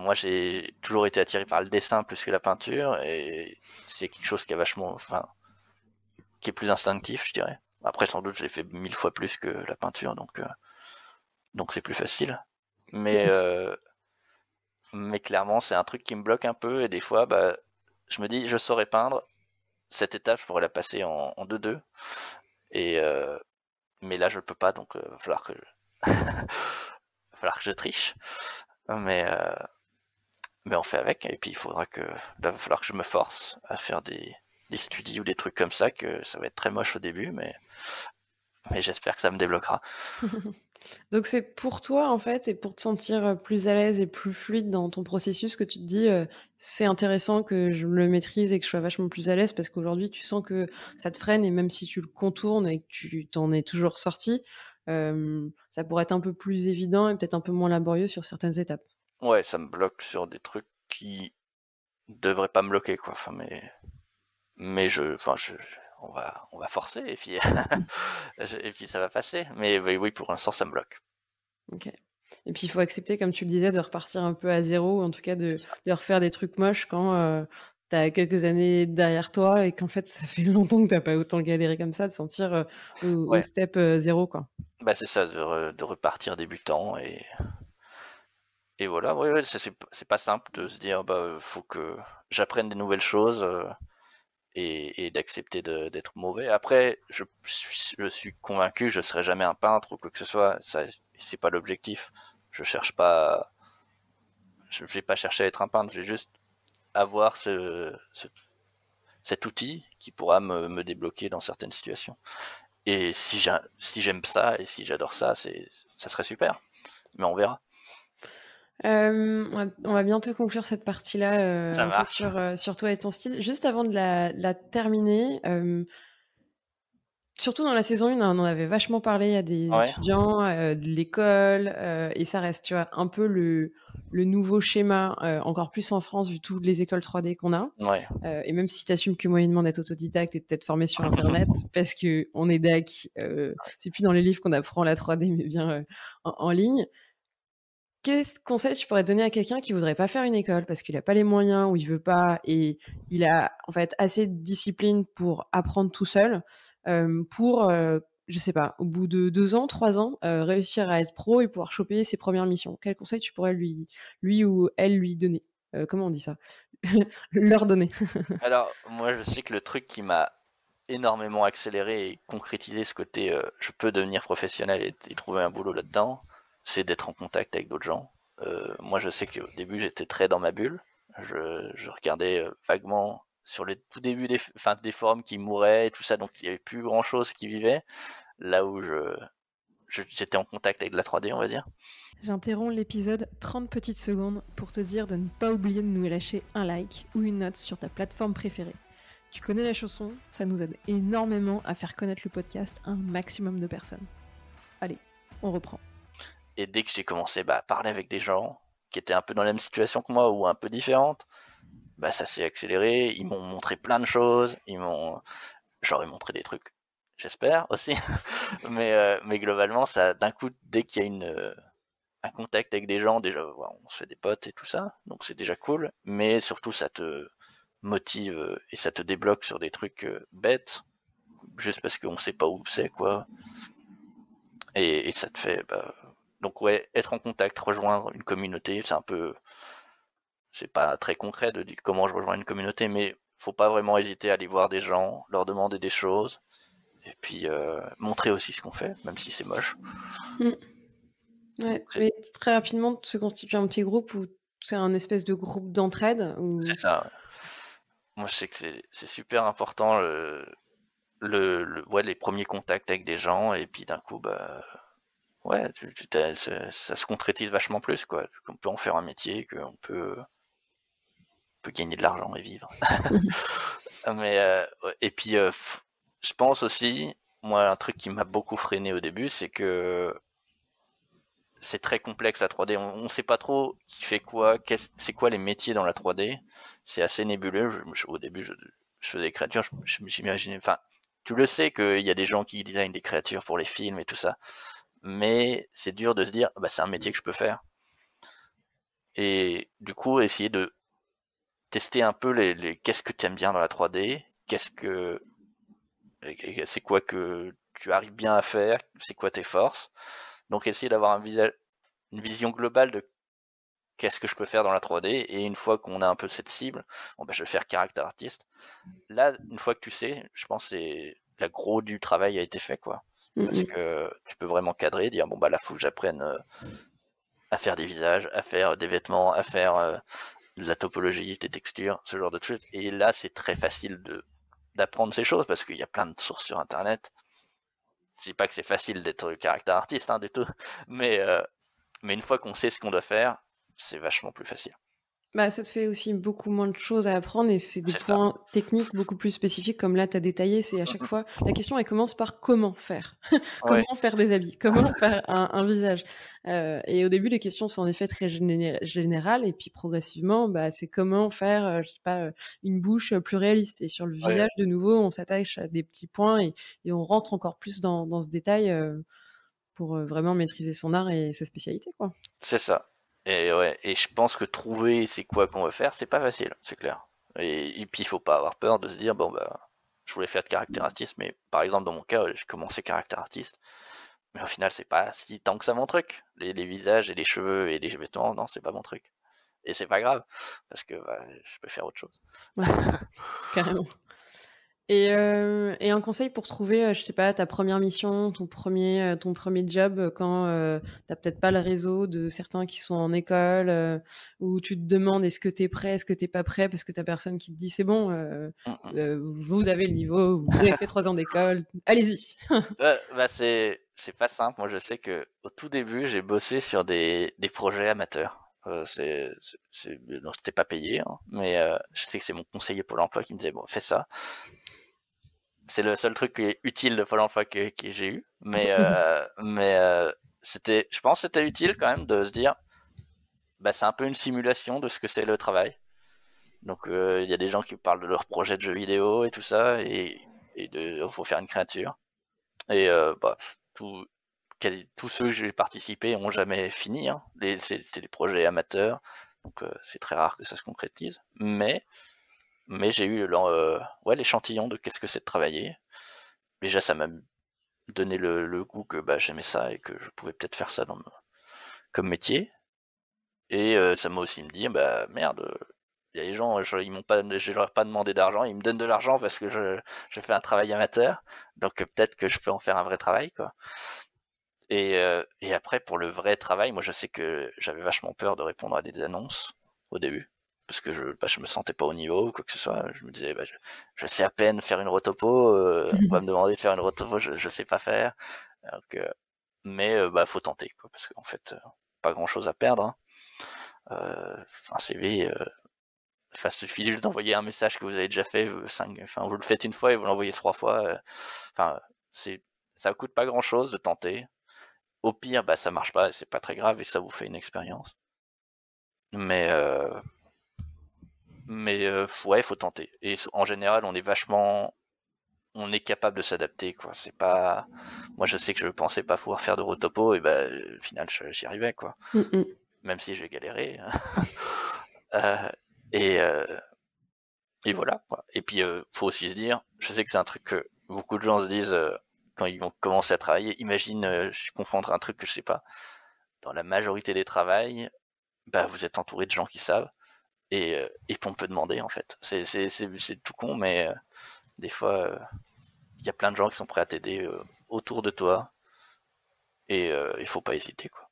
moi j'ai toujours été attiré par le dessin plus que la peinture et c'est quelque chose qui est vachement enfin qui est plus instinctif je dirais. Après sans doute j'ai fait mille fois plus que la peinture donc euh, donc c'est plus facile. Mais euh, mais clairement c'est un truc qui me bloque un peu et des fois bah je me dis je saurais peindre cette étape je pourrais la passer en 2-2 et euh, mais là je peux pas donc il va falloir que je... va falloir que je triche. Mais mais on fait avec. Et puis il faudra que là, va falloir que je me force à faire des, des studies ou des trucs comme ça, que ça va être très moche au début, mais mais j'espère que ça me débloquera. Donc c'est pour toi en fait, et pour te sentir plus à l'aise et plus fluide dans ton processus que tu te dis euh, c'est intéressant que je le maîtrise et que je sois vachement plus à l'aise parce qu'aujourd'hui tu sens que ça te freine et même si tu le contournes et que tu t'en es toujours sorti, euh, ça pourrait être un peu plus évident et peut-être un peu moins laborieux sur certaines étapes. Ouais, ça me bloque sur des trucs qui devraient pas me bloquer, quoi. Enfin, mais, mais je, enfin, je, on va, on va forcer et puis, et puis ça va passer. Mais oui, pour l'instant, ça me bloque. Ok. Et puis il faut accepter, comme tu le disais, de repartir un peu à zéro, en tout cas de, de refaire des trucs moches quand euh, tu as quelques années derrière toi et qu'en fait ça fait longtemps que t'as pas autant galéré comme ça, de sentir euh, au, step euh, zéro. Quoi. Bah c'est ça, de, de, repartir débutant et, et voilà, c'est pas simple de se dire, bah, faut que j'apprenne des nouvelles choses euh, et, d'accepter d'être mauvais. Après, je, je, suis convaincu, je serai jamais un peintre ou quoi que ce soit. Ça, c'est pas l'objectif. Je cherche pas, je vais pas chercher à être un peintre. Je vais juste avoir ce, cet outil qui pourra me, débloquer dans certaines situations. Et si j'aime ça et si j'adore ça, ça serait super. Mais on verra. Euh, on, va, bientôt conclure cette partie-là euh, sur, euh, sur toi et ton style. Juste avant de la, terminer, surtout dans la saison 1, on en avait vachement parlé à des étudiants, de l'école, et ça reste, tu vois, un peu le, le nouveau schéma, encore plus en France, vu toutes les écoles 3D qu'on a. et même si tu assumes que moyennement d'être autodidacte et peut-être formé sur Internet, parce que on est DAC, c'est plus dans les livres qu'on apprend la 3D, mais bien en ligne. Quel conseil tu pourrais donner à quelqu'un qui voudrait pas faire une école parce qu'il n'a pas les moyens ou il veut pas et il a en fait assez de discipline pour apprendre tout seul pour euh, je sais pas au bout de deux ans trois ans réussir à être pro et pouvoir choper ses premières missions? Quel conseil tu pourrais lui lui ou elle lui donner? Comment on dit ça? Leur donner. Alors moi je sais que le truc qui m'a énormément accéléré et concrétisé ce côté je peux devenir professionnel et trouver un boulot là-dedans c'est d'être en contact avec d'autres gens. Euh, moi, je sais qu'au début, j'étais très dans ma bulle. Je, regardais euh, vaguement sur le tout début des, enfin, des forums qui mouraient et tout ça, donc il n'y avait plus grand chose qui vivait. Là où je, j'étais en contact avec la 3D, on va dire. J'interromps l'épisode 30 petites secondes pour te dire de ne pas oublier de nous lâcher un like ou une note sur ta plateforme préférée. Tu connais la chanson, ça nous aide énormément à faire connaître le podcast à un maximum de personnes. Allez, on reprend. Et dès que j'ai commencé bah, à parler avec des gens qui étaient un peu dans la même situation que moi ou un peu différentes, bah ça s'est accéléré. Ils m'ont montré plein de choses. Ils m'ont, j'aurais montré des trucs, j'espère aussi. mais euh, mais globalement, ça, d'un coup, dès qu'il y a une euh, un contact avec des gens, déjà, on se fait des potes et tout ça, donc c'est déjà cool. Mais surtout, ça te motive euh, et ça te débloque sur des trucs bêtes, juste parce qu'on sait pas où c'est quoi. Et, et, ça te fait bah, donc ouais, être en contact, rejoindre une communauté, c'est un peu, c'est pas très concret de dire comment je rejoins une communauté, mais faut pas vraiment hésiter à aller voir des gens, leur demander des choses, et puis euh, montrer aussi ce qu'on fait, même si c'est moche. Mm. Ouais, mais très rapidement se constituer un petit groupe où c'est un espèce de groupe d'entraide. C'est ça. Moi, je sais que c'est super important le, le, ouais, les premiers contacts avec des gens, et puis d'un coup, bah ouais, ça, se concrétise vachement plus, quoi. Qu'on peut en faire un métier, qu'on peut, peut gagner de l'argent et vivre. Mais euh, et puis, euh, je pense aussi, moi, un truc qui m'a beaucoup freiné au début, c'est que c'est très complexe la 3D. On, ne sait pas trop qui fait quoi, c'est quoi les métiers dans la 3D. C'est assez nébuleux. au début, je, faisais des créatures, je, m'imaginais. Enfin, tu le sais qu'il y a des gens qui designent des créatures pour les films et tout ça mais c'est dur de se dire bah, c'est un métier que je peux faire. Et du coup, essayer de tester un peu les, qu'est-ce que tu aimes bien dans la 3D, qu'est-ce que c'est quoi que tu arrives bien à faire, c'est quoi tes forces. Donc essayer d'avoir une vision globale de qu'est-ce que je peux faire dans la 3D et une fois qu'on a un peu cette cible, bon ben je vais faire caractère artiste. Là, une fois que tu sais, je pense que la gros du travail a été fait quoi. Parce que tu peux vraiment cadrer, dire bon bah là faut que j'apprenne euh, à faire des visages, à faire des vêtements, à faire euh, de la topologie, des textures, ce genre de trucs. Et là c'est très facile de d'apprendre ces choses parce qu'il y a plein de sources sur internet. Je dis pas que c'est facile d'être caractère artiste hein, du tout, mais euh, mais une fois qu'on sait ce qu'on doit faire, c'est vachement plus facile. Bah, ça te fait aussi beaucoup moins de choses à apprendre et c'est des points techniques beaucoup plus spécifiques comme là tu as détaillé. C'est à chaque fois, la question elle commence par comment faire? comment faire des habits, comment faire un, visage? Euh, et au début, les questions sont en effet très générales et puis progressivement, bah, c'est comment faire, euh, je sais pas, euh, une bouche plus réaliste. Et sur le visage, de nouveau, on s'attache à des petits points et, et, on rentre encore plus dans, dans ce détail pour vraiment maîtriser son art et sa spécialité. quoi. C'est ça. Et ouais, et je pense que trouver c'est quoi qu'on veut faire, c'est pas facile, c'est clair. Et, puis il faut pas avoir peur de se dire bon bah je voulais faire de caractère artiste, mais par exemple dans mon cas j'ai commencé caractère artiste, mais au final c'est pas si tant que ça mon truc. Les, visages et les cheveux et les vêtements, non c'est pas mon truc. Et c'est pas grave parce que bah, je peux faire autre chose. Ouais, carrément. Et, euh, et, un conseil pour trouver, euh, je sais pas, ta première mission, ton premier, euh, ton premier job, quand euh, t'as peut-être pas le réseau de certains qui sont en école, où tu te demandes est-ce que tu es prêt, est-ce que t'es pas prêt, parce que t'as personne qui te dit c'est bon, mmh, mmh. vous avez le niveau, vous avez fait trois ans d'école, allez-y. bah c'est c'est pas simple. Moi, je sais que au tout début, j'ai bossé sur des, des projets amateurs. Euh, c'est, c'était pas payé, hein, mais euh, je sais que c'est mon conseiller Pôle Emploi qui me disait bon, fais ça c'est le seul truc utile de Pôle emploi que, que j'ai eu. Mais, euh, mais euh, c'était, je pense que c'était utile quand même de se dire, bah, c'est un peu une simulation de ce que c'est le travail. Donc euh, il y a des gens qui parlent de leur projet de jeu vidéo et tout ça, et, et de, faut faire une créature. Et bah, tout, tous ceux que j'ai participé ont jamais fini. Hein. C'était des projets amateurs, donc c'est très rare que ça se concrétise. Mais mais j'ai eu euh, ouais, l'échantillon de qu'est-ce que c'est de travailler. Déjà, ça m'a donné le, goût que bah, j'aimais ça et que je pouvais peut-être faire ça comme métier. Et euh, ça m'a aussi me dit, bah merde, il y a des gens, je, ils leur ai pas demandé d'argent, ils me donnent de l'argent parce que je, je, fais un travail amateur, donc peut-être que je peux en faire un vrai travail, quoi. Et, euh, et après, pour le vrai travail, moi je sais que j'avais vachement peur de répondre à des annonces au début parce que je, bah, je me sentais pas au niveau ou quoi que ce soit. Je me disais, bah, je, sais à peine faire une rotopo, euh, on va me demander de faire une rotopo, je, je sais pas faire. Euh, mais euh, bah faut tenter, quoi, parce qu'en fait, pas grand chose à perdre. Hein. un CV, enfin, suffit juste d'envoyer un message que vous avez déjà fait, cinq, enfin, vous le faites une fois et vous l'envoyez trois fois. Enfin, c'est, ça coûte pas grand chose de tenter. Au pire, bah ça marche pas, c'est pas très grave et ça vous fait une expérience. Mais mais euh, ouais, faut tenter. Et en général, on est vachement, on est capable de s'adapter, quoi. C'est pas, moi, je sais que je pensais pas pouvoir faire de rotopo, et ben, au final, j'y arrivais, quoi. Mm, mm. Même si j'ai galéré. euh, et euh, et voilà. Quoi. Et puis, euh, faut aussi se dire, je sais que c'est un truc que beaucoup de gens se disent euh, quand ils vont commencer à travailler. Imagine, euh, je confondre un truc que je sais pas. Dans la majorité des travails, bah, vous êtes entouré de gens qui savent et, euh, et on peut demander en fait. C'est, c'est, c'est, tout con, mais euh, des fois, il euh, y a plein de gens qui sont prêts à t'aider autour de toi et il faut pas hésiter quoi.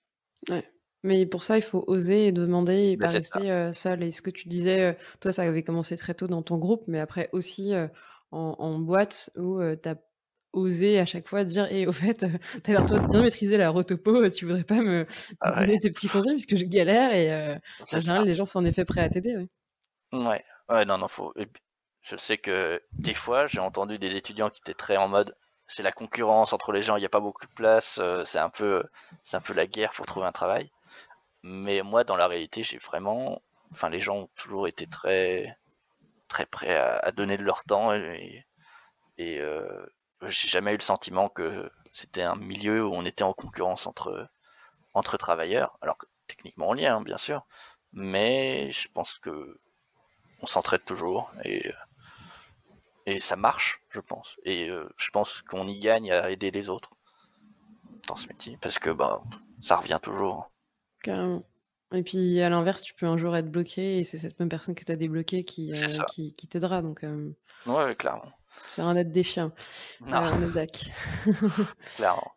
Ouais. Mais pour ça, il faut oser et demander et pas rester seul. Et ce que tu disais, toi, ça avait commencé très tôt dans ton groupe, mais après aussi en, en, boîte où tu as oser à chaque fois dire et au fait euh, t'as l'air toi de bien maîtriser la rotopo tu voudrais pas me, ah donner tes petits conseils puisque je galère et euh, en général les gens sont en effet prêts à t'aider ouais. ouais. Non non faut je sais que des fois j'ai entendu des étudiants qui étaient très en mode c'est la concurrence entre les gens il n'y a pas beaucoup de place euh, c'est un peu c'est un peu la guerre pour trouver un travail mais moi dans la réalité j'ai vraiment enfin les gens ont toujours été très très prêts à, donner de leur temps et, et j'ai jamais eu le sentiment que c'était un milieu où on était en concurrence entre entre travailleurs. Alors que techniquement on y est, hein, bien sûr, mais je pense que on s'entraide toujours et et ça marche, je pense. Et euh, je pense qu'on y gagne à aider les autres dans ce métier parce que bah ça revient toujours. Carrément. Et puis à l'inverse, tu peux un jour être bloqué et c'est cette même personne que tu as débloqué qui, euh, qui, qui t'aidera. Donc, euh, ouais, clairement. C'est un être des chiens. Non. Euh, clairement.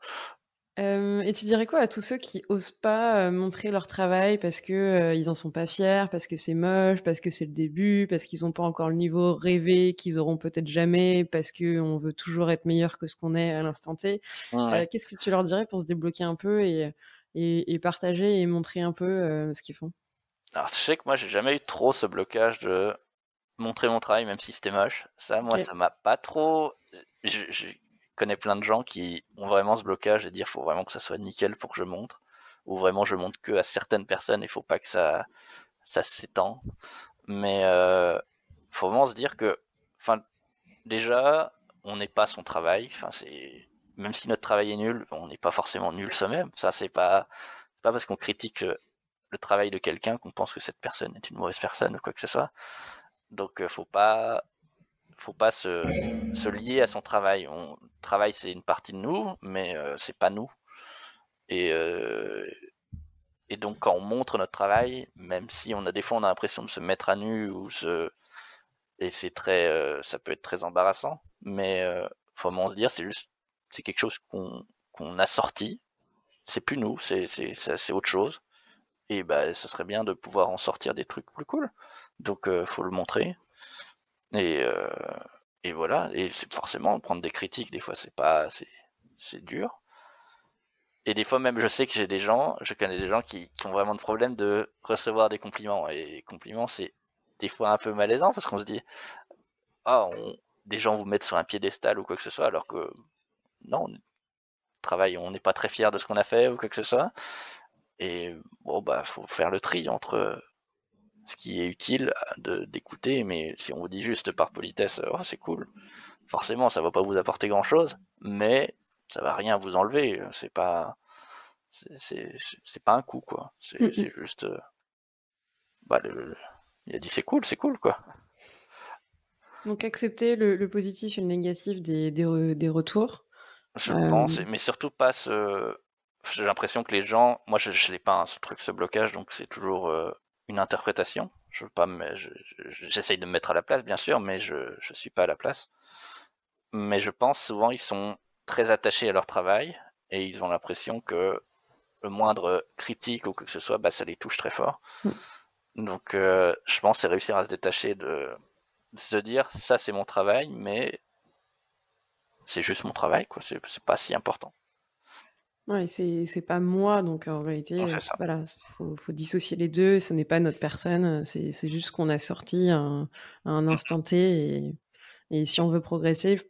et tu dirais quoi à tous ceux qui osent pas montrer leur travail parce que ils en sont pas fiers, parce que c'est moche, parce que c'est le début, parce qu'ils ont pas encore le niveau rêvé qu'ils auront peut-être jamais, parce que on veut toujours être meilleur que ce qu'on est à l'instant T. Qu'est-ce que tu leur dirais pour se débloquer un peu et et, partager et montrer un peu ce qu'ils font? Alors, je sais que moi, j'ai jamais eu trop ce blocage de montrer mon travail, même si c'était moche. Ça, moi, ça m'a pas trop. Je, connais plein de gens qui ont vraiment ce blocage et dire faut vraiment que ça soit nickel pour que je montre, ou vraiment je montre que à certaines personnes, il faut pas que ça, ça s'étend. Mais euh, faut vraiment se dire que, enfin, déjà, on n'est pas son travail. Enfin, c'est même si notre travail est nul, on n'est pas forcément nul soi-même. Ça, c'est pas, pas parce qu'on critique euh, le travail de quelqu'un qu'on pense que cette personne est une mauvaise personne ou quoi que ce soit. Donc, euh, faut pas, faut pas se, se lier à son travail. On travail, c'est une partie de nous, mais euh, c'est pas nous. Et et donc, quand on montre notre travail, même si on a des fois on a l'impression de se mettre à nu ou se, et c'est très, ça peut être très embarrassant, mais faut vraiment se dire, c'est juste c'est quelque chose qu'on a sorti. C'est plus nous, c'est autre chose. Et bah, ça serait bien de pouvoir en sortir des trucs plus cool. Donc, euh, faut le montrer. Et, euh, et voilà. Et forcément prendre des critiques. Des fois, c'est pas, c'est dur. Et des fois même, je sais que j'ai des gens, je connais des gens qui, ont vraiment de problèmes de recevoir des compliments. Et compliments, c'est des fois un peu malaisant parce qu'on se dit, ah, des gens vous mettent sur un piédestal ou quoi que ce soit, alors que non, on travaille, on n'est pas très fier de ce qu'on a fait ou quoi que ce soit. Et bon, bah, faut faire le tri entre ce qui est utile d'écouter, mais si on vous dit juste par politesse, oh, c'est cool, forcément, ça va pas vous apporter grand chose, mais ça va rien vous enlever. C'est pas, c'est pas un coup, quoi. C'est juste, bah, il a dit c'est cool, c'est cool, quoi. Donc accepter le, positif et le négatif des, des retours. Je pense, mais surtout pas ce. J'ai l'impression que les gens, moi je, je l'ai pas hein, ce truc, ce blocage, donc c'est toujours euh, une interprétation. Je veux pas, j'essaye de me mettre à la place, bien sûr, mais je je suis pas à la place. Mais je pense souvent ils sont très attachés à leur travail et ils ont l'impression que le moindre critique ou que ce soit, bah ça les touche très fort. Mm. Donc euh, je pense c'est réussir à se détacher de, de se dire ça c'est mon travail, mais c'est juste mon travail, quoi. C'est pas si important. Ouais, c'est pas moi, donc en réalité, voilà, faut, faut dissocier les deux. Ce n'est pas notre personne, c'est juste qu'on a sorti un, un, instant T. Et, et, si on veut progresser,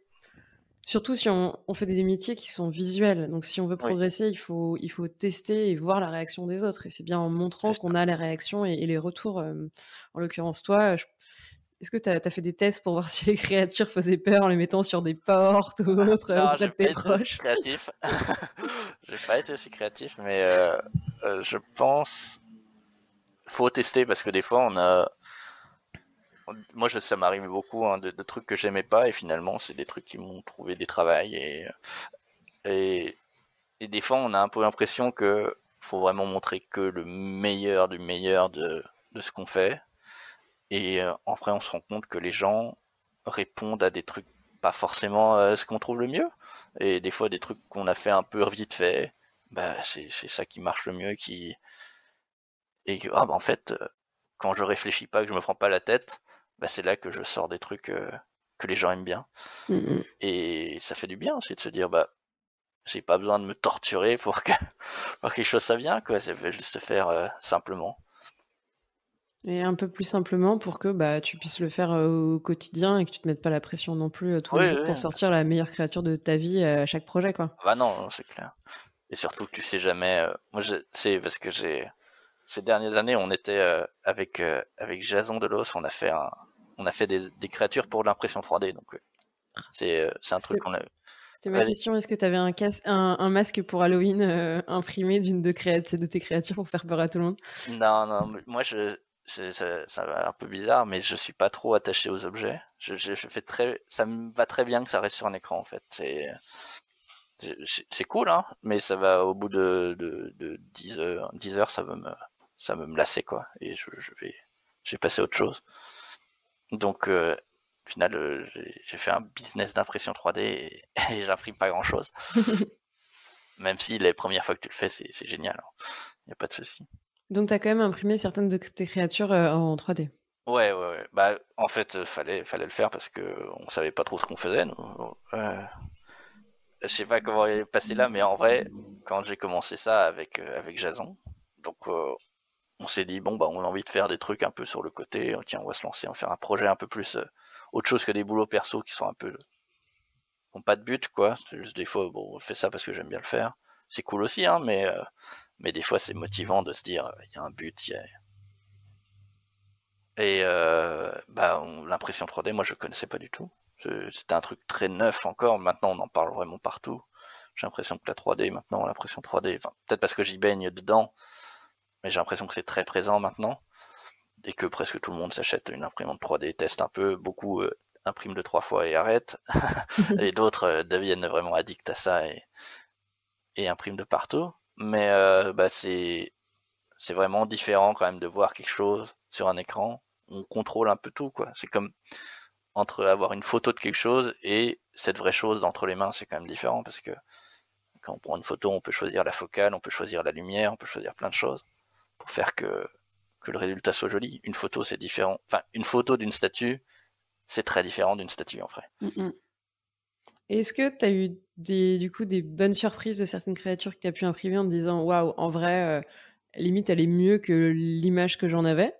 surtout si on, on, fait des métiers qui sont visuels, donc si on veut progresser, il, faut, il faut tester et voir la réaction des autres. Et c'est bien en montrant qu'on a les réactions et, les retours. Euh, en l'occurrence, toi, je, est-ce que tu as, fait des tests pour voir si les créatures faisaient peur en les mettant sur des portes ou autre non, auprès de tes proches? créatif. j'ai pas été aussi créatif, mais euh, euh, je pense faut tester parce que des fois on a moi je, ça m'arrive beaucoup hein, de, trucs que j'aimais pas et finalement c'est des trucs qui m'ont trouvé des travails et, et, et des fois on a un peu l'impression que faut vraiment montrer que le meilleur du meilleur de, de ce qu'on fait et euh, en vrai, on se rend compte que les gens répondent à des trucs pas forcément euh, ce qu'on trouve le mieux. Et des fois, des trucs qu'on a fait un peu vite fait, bah, c'est ça qui marche le mieux. Qui... Et ah, bah, en fait, euh, quand je réfléchis pas, que je me prends pas la tête, bah, c'est là que je sors des trucs que les gens aiment bien. Et ça fait du bien aussi de se dire, bah, j'ai pas besoin de me torturer pour que, pour quelque chose ça vient, quoi. Ça veut juste se faire simplement. Et un peu plus simplement pour que bah, tu puisses le faire euh, au quotidien et que tu te mettes pas la pression non plus euh, tous les jours pour sortir la meilleure créature de ta vie euh, à chaque projet. Quoi. Bah non, c'est clair. Et surtout que tu sais jamais. moi, c'est parce que j'ai. Ces dernières années, on était avec, avec Jason Delos, on a fait, on a fait des, des créatures pour l'impression 3D. Donc, c'est un truc qu'on a. C'était ma question. Est-ce que tu avais un, un, masque pour Halloween euh, imprimé d'une de, de tes créatures pour faire peur à tout le monde? Non, non. Moi, je, ça, ça va un peu bizarre, mais je suis pas trop attaché aux objets. Je, je, fais très, ça me va très bien que ça reste sur un écran en fait. C'est, c'est cool, hein, mais ça va au bout de, de, de 10 heures, 10 heures, ça va me, ça va me lasser quoi, et je, je vais, j'ai passé à autre chose. Donc, euh, au final, euh, j'ai fait un business d'impression 3D et, et j'imprime pas grand chose. Même si les premières fois que tu le fais, c'est génial. Il hein. n'y a pas de souci. Donc, tu as quand même imprimé certaines de tes créatures euh, en 3D. Ouais, ouais, ouais. Bah, en fait, fallait, fallait le faire parce que on savait pas trop ce qu'on faisait. Nous. Euh, je sais pas comment il est passé là, mais en vrai, quand j'ai commencé ça avec avec Jason, donc on s'est dit bon bah on a envie de faire des trucs un peu sur le côté. Tiens, on va se lancer, on va faire un projet un peu plus autre chose que des boulots perso qui sont un peu pas de but quoi. Juste des fois bon on fait ça parce que j'aime bien le faire. C'est cool aussi hein, mais euh, mais des fois c'est motivant de se dire il y a un but, y a... et euh, bah l'impression 3D moi je connaissais pas du tout. C'était un truc très neuf encore. Maintenant on en parle vraiment partout. J'ai l'impression que la 3D maintenant l'impression 3D, enfin peut-être parce que j'y baigne dedans, mais j'ai l'impression que c'est très présent maintenant et que presque tout le monde s'achète une imprimante 3D, teste un peu, beaucoup euh, impriment deux trois fois et arrêtent, et d'autres euh, deviennent vraiment addicts à ça et, et impriment de partout. Mais euh, bah, c'est c'est vraiment différent quand même de voir quelque chose sur un écran. On contrôle un peu tout quoi. C'est comme entre avoir une photo de quelque chose et cette vraie chose entre les mains, c'est quand même différent parce que quand on prend une photo, on peut choisir la focale, on peut choisir la lumière, on peut choisir plein de choses pour faire que le résultat soit joli. Une photo, c'est différent. Enfin, une photo d'une statue, c'est très différent d'une statue en vrai. Mm, mm. Est-ce que tu as eu des, du coup des bonnes surprises de certaines créatures que tu as pu imprimer en te disant waouh, en vrai, euh, limite, elle est mieux que l'image que j'en avais?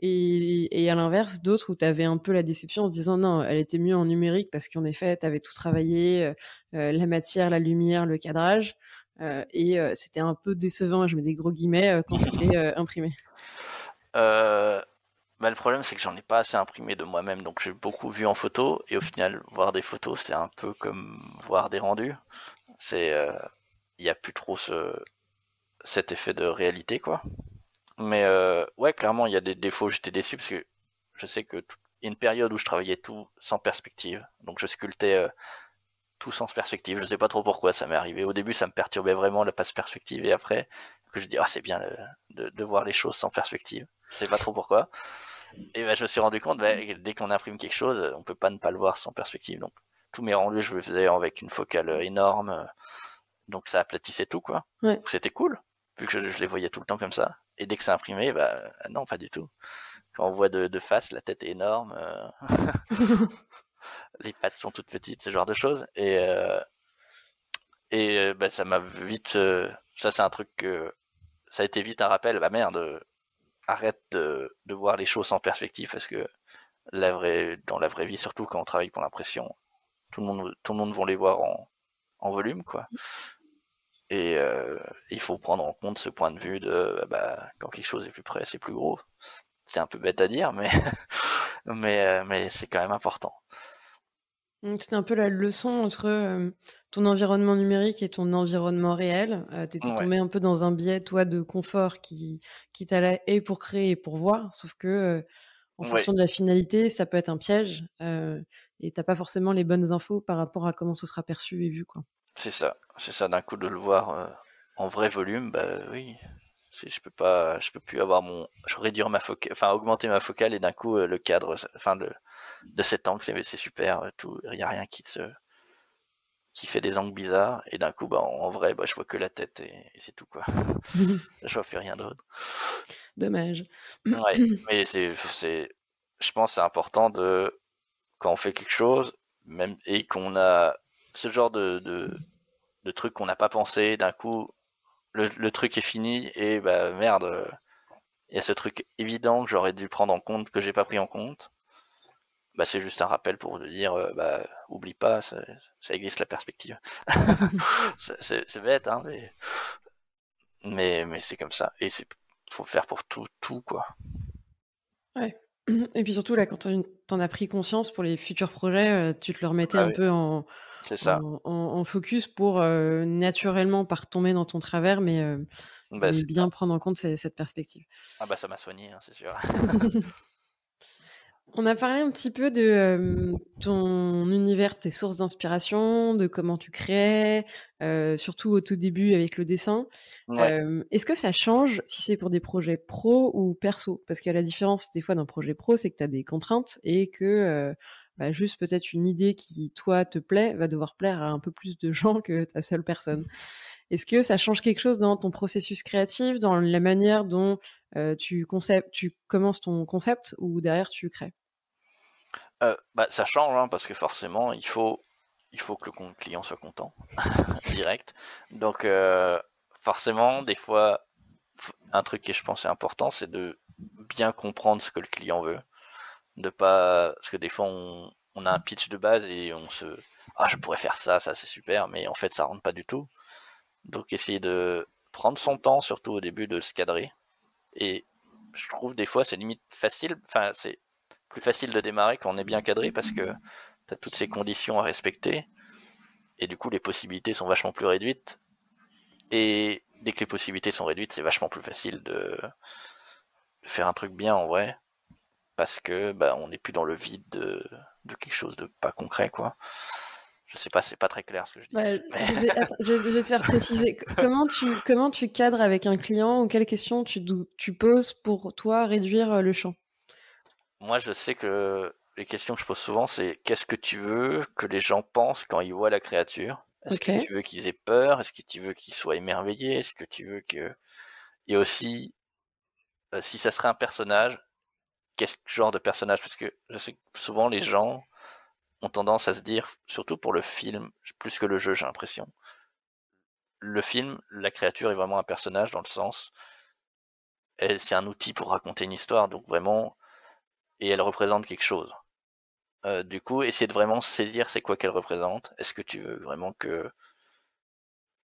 Et, à l'inverse, d'autres où tu avais un peu la déception en te disant non, elle était mieux en numérique parce qu'en effet, tu avais tout travaillé, euh, euh, la matière, la lumière, le cadrage. et c'était un peu décevant, je mets des gros guillemets, quand c'était imprimé. Euh, bah, le problème, c'est que j'en ai pas assez imprimé de moi-même, donc j'ai beaucoup vu en photo, et au final, voir des photos, c'est un peu comme voir des rendus. C'est, il euh, n'y a plus trop ce, cet effet de réalité, quoi. Mais euh, ouais, clairement, il y a des défauts. J'étais déçu parce que je sais que une période où je travaillais tout sans perspective, donc je sculptais euh, tout sans perspective. Je sais pas trop pourquoi ça m'est arrivé. Au début, ça me perturbait vraiment la passe perspective, et après, que je dis ah c'est bien de, de, voir les choses sans perspective. Je sais pas trop pourquoi. Et ben, je me suis rendu compte, ben, dès qu'on imprime quelque chose, on peut pas ne pas le voir sans perspective. Donc tous mes rendus, je le faisais avec une focale énorme, donc ça aplatissait tout quoi. C'était cool, vu que je, les voyais tout le temps comme ça. Et dès que c'est imprimé, bah non, pas du tout. Quand on voit de, de face, la tête est énorme, euh, les pattes sont toutes petites, ce genre de choses. Et euh, et bah, ça m'a vite, euh, ça c'est un truc que ça a été vite un rappel, bah merde, arrête de, voir les choses en perspective parce que la vraie, dans la vraie vie, surtout quand on travaille pour l'impression, tout le monde, tout le monde vont les voir en, volume, quoi. Et euh, il faut prendre en compte ce point de vue de bah, quand quelque chose est plus près, c'est plus gros. C'est un peu bête à dire, mais mais euh, mais c'est quand même important. C'était un peu la leçon entre euh, ton environnement numérique et ton environnement réel. Euh, tu étais tombé un peu dans un biais, toi, de confort qui, qui t'allait et pour créer et pour voir. Sauf que, euh, en fonction de la finalité, ça peut être un piège et t'as pas forcément les bonnes infos par rapport à comment ce sera perçu et vu. quoi. C'est ça. C'est ça, d'un coup, de le voir en vrai volume, bah oui. Je peux pas, je peux plus avoir mon, je réduire ma focale, enfin augmenter ma focale et d'un coup le cadre, enfin le, de cet angle, c'est super. Euh, tout, il n'y a rien qui se qui fait des angles bizarres et d'un coup bah en vrai bah je vois que la tête et, c'est tout quoi je vois plus rien d'autre dommage ouais, mais c'est c'est je pense c'est important de quand on fait quelque chose même et qu'on a ce genre de de, de truc qu'on n'a pas pensé d'un coup le, le, truc est fini et bah merde il y a ce truc évident que j'aurais dû prendre en compte que j'ai pas pris en compte bah, c'est juste un rappel pour te dire, euh, bah, oublie pas, ça, ça existe la perspective. c'est bête, hein, mais, mais, mais c'est comme ça. Et c'est faut faire pour tout, tout, quoi. Ouais. Et puis surtout, là, quand t'en as pris conscience pour les futurs projets, euh, tu te le remettais ah un peu en, C'est ça. En, focus pour naturellement pas retomber dans ton travers, mais, bah, bien prendre en compte cette, perspective. Ah bah ça m'a soigné, hein, c'est sûr. On a parlé un petit peu de ton univers, tes sources d'inspiration, de comment tu crées, surtout au tout début avec le dessin. Est-ce que ça change si c'est pour des projets pro ou perso? Parce que la différence des fois d'un projet pro, c'est que tu as des contraintes et que bah, juste peut-être une idée qui, toi, te plaît, va devoir plaire à un peu plus de gens que ta seule personne. Est-ce que ça change quelque chose dans ton processus créatif, dans la manière dont tu, concept, tu commences ton concept ou derrière tu crées? Euh, bah, ça change hein, parce que forcément il faut il faut que le client soit content direct. Donc euh, forcément des fois un truc qui je pense est important c'est de bien comprendre ce que le client veut, de pas parce que des fois on, on a un pitch de base et on se ah je pourrais faire ça ça c'est super mais en fait ça rentre pas du tout. Donc essayer de prendre son temps surtout au début de se cadrer et je trouve des fois c'est limite facile enfin c'est plus facile de démarrer quand on est bien cadré parce que tu as toutes ces conditions à respecter. Et du coup, les possibilités sont vachement plus réduites. Et dès que les possibilités sont réduites, c'est vachement plus facile de faire un truc bien en vrai. Parce que bah, on n'est plus dans le vide de, quelque chose de pas concret, quoi. Je sais pas, c'est pas très clair ce que je dis. je, vais, te faire préciser. comment tu, comment tu cadres avec un client ou quelles questions tu, tu poses pour toi réduire le champ? Moi, je sais que les questions que je pose souvent, c'est qu'est-ce que tu veux que les gens pensent quand ils voient la créature? Est-ce que tu veux qu'ils aient peur? Est-ce que tu veux qu'ils soient émerveillés? Est-ce que tu veux que... Et aussi, euh, si ça serait un personnage, quel genre de personnage? Parce que je sais que souvent les gens ont tendance à se dire, surtout pour le film, plus que le jeu, j'ai l'impression. Le film, la créature est vraiment un personnage dans le sens, c'est un outil pour raconter une histoire, donc vraiment, et elle représente quelque chose. Euh, du coup, essayer de vraiment saisir c'est quoi qu'elle représente. Est-ce que tu veux vraiment que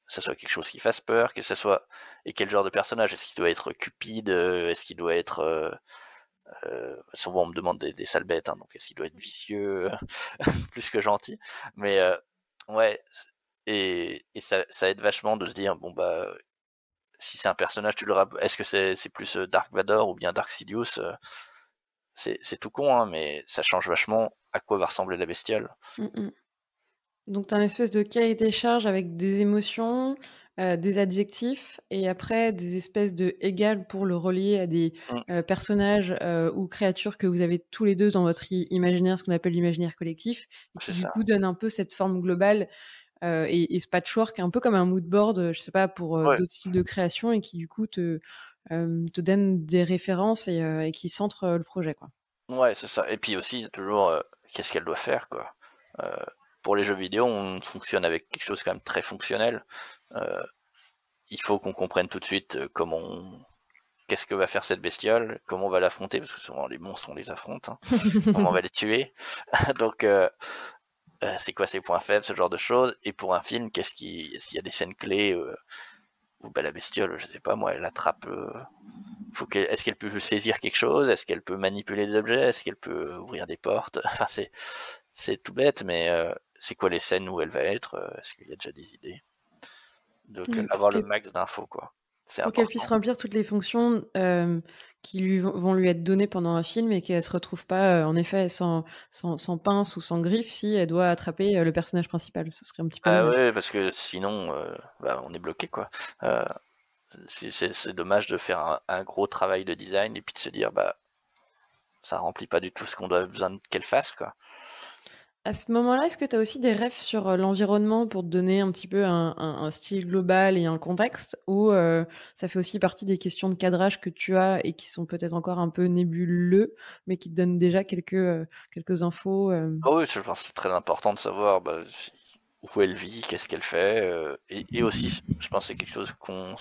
ça soit quelque chose qui fasse peur, que ça soit et quel genre de personnage? Est-ce qu'il doit être cupide? Est-ce qu'il doit être euh, euh, souvent on me demande des, sales bêtes, hein, donc est-ce qu'il doit être vicieux, plus que gentil Mais ouais, et, ça, ça, aide vachement de se dire bon bah si c'est un personnage, tu le est-ce que c'est plus Dark Vador ou bien Dark Sidious c'est tout con, hein, mais ça change vachement à quoi va ressembler la bestiole. Mm, mm. Donc, tu as une espèce de cahier des charges avec des émotions, euh, des adjectifs, et après des espèces de égales pour le relier à des mm. euh, personnages euh, ou créatures que vous avez tous les deux dans votre imaginaire, ce qu'on appelle l'imaginaire collectif, qui du coup donne un peu cette forme globale et, et, ce patchwork, un peu comme un mood board, je sais pas, pour d'autres styles de création, et qui du coup te te donne des références et, qui centre le projet. Quoi. Ouais, c'est ça. Et puis aussi, toujours, qu'est-ce qu'elle doit faire quoi. Pour les jeux vidéo, on fonctionne avec quelque chose quand même très fonctionnel. il faut qu'on comprenne tout de suite comment qu'est-ce que va faire cette bestiole, comment on va l'affronter, parce que souvent les monstres on les affronte, hein. comment on va les tuer. Donc c'est quoi ses points faibles, ce genre de choses. Et pour un film, qu'est-ce qui, s'il y a des scènes clés ou bah, la bestiole, je sais pas moi, elle attrape. Euh, est-ce qu'elle peut saisir quelque chose? Est-ce qu'elle peut manipuler des objets? Est-ce qu'elle peut ouvrir des portes? Enfin, c'est c'est tout bête, mais euh, c'est quoi les scènes où elle va être euh, Est-ce qu'il y a déjà des idées? Donc avoir le max d'infos quoi. Pour qu'elle puisse remplir toutes les fonctions qui lui vont lui être données pendant un film et qu'elle se retrouve pas, en effet, sans, sans, pince ou sans griffe si elle doit attraper le personnage principal. Ce serait un petit peu. Ah ouais, parce que sinon, bah, on est bloqué quoi. c'est dommage de faire un, gros travail de design et puis de se dire bah ça remplit pas du tout ce qu'on doit besoin qu'elle fasse quoi. À ce moment-là, est-ce que tu as aussi des rêves sur euh, l'environnement pour te donner un petit peu un, style global et un contexte ou euh, ça fait aussi partie des questions de cadrage que tu as et qui sont peut-être encore un peu nébuleux, mais qui te donnent déjà quelques, euh, quelques infos ah Oui, je pense que c'est très important de savoir bah, où elle vit, qu'est-ce qu'elle fait, et, aussi, je pense que c'est quelque chose qu'on...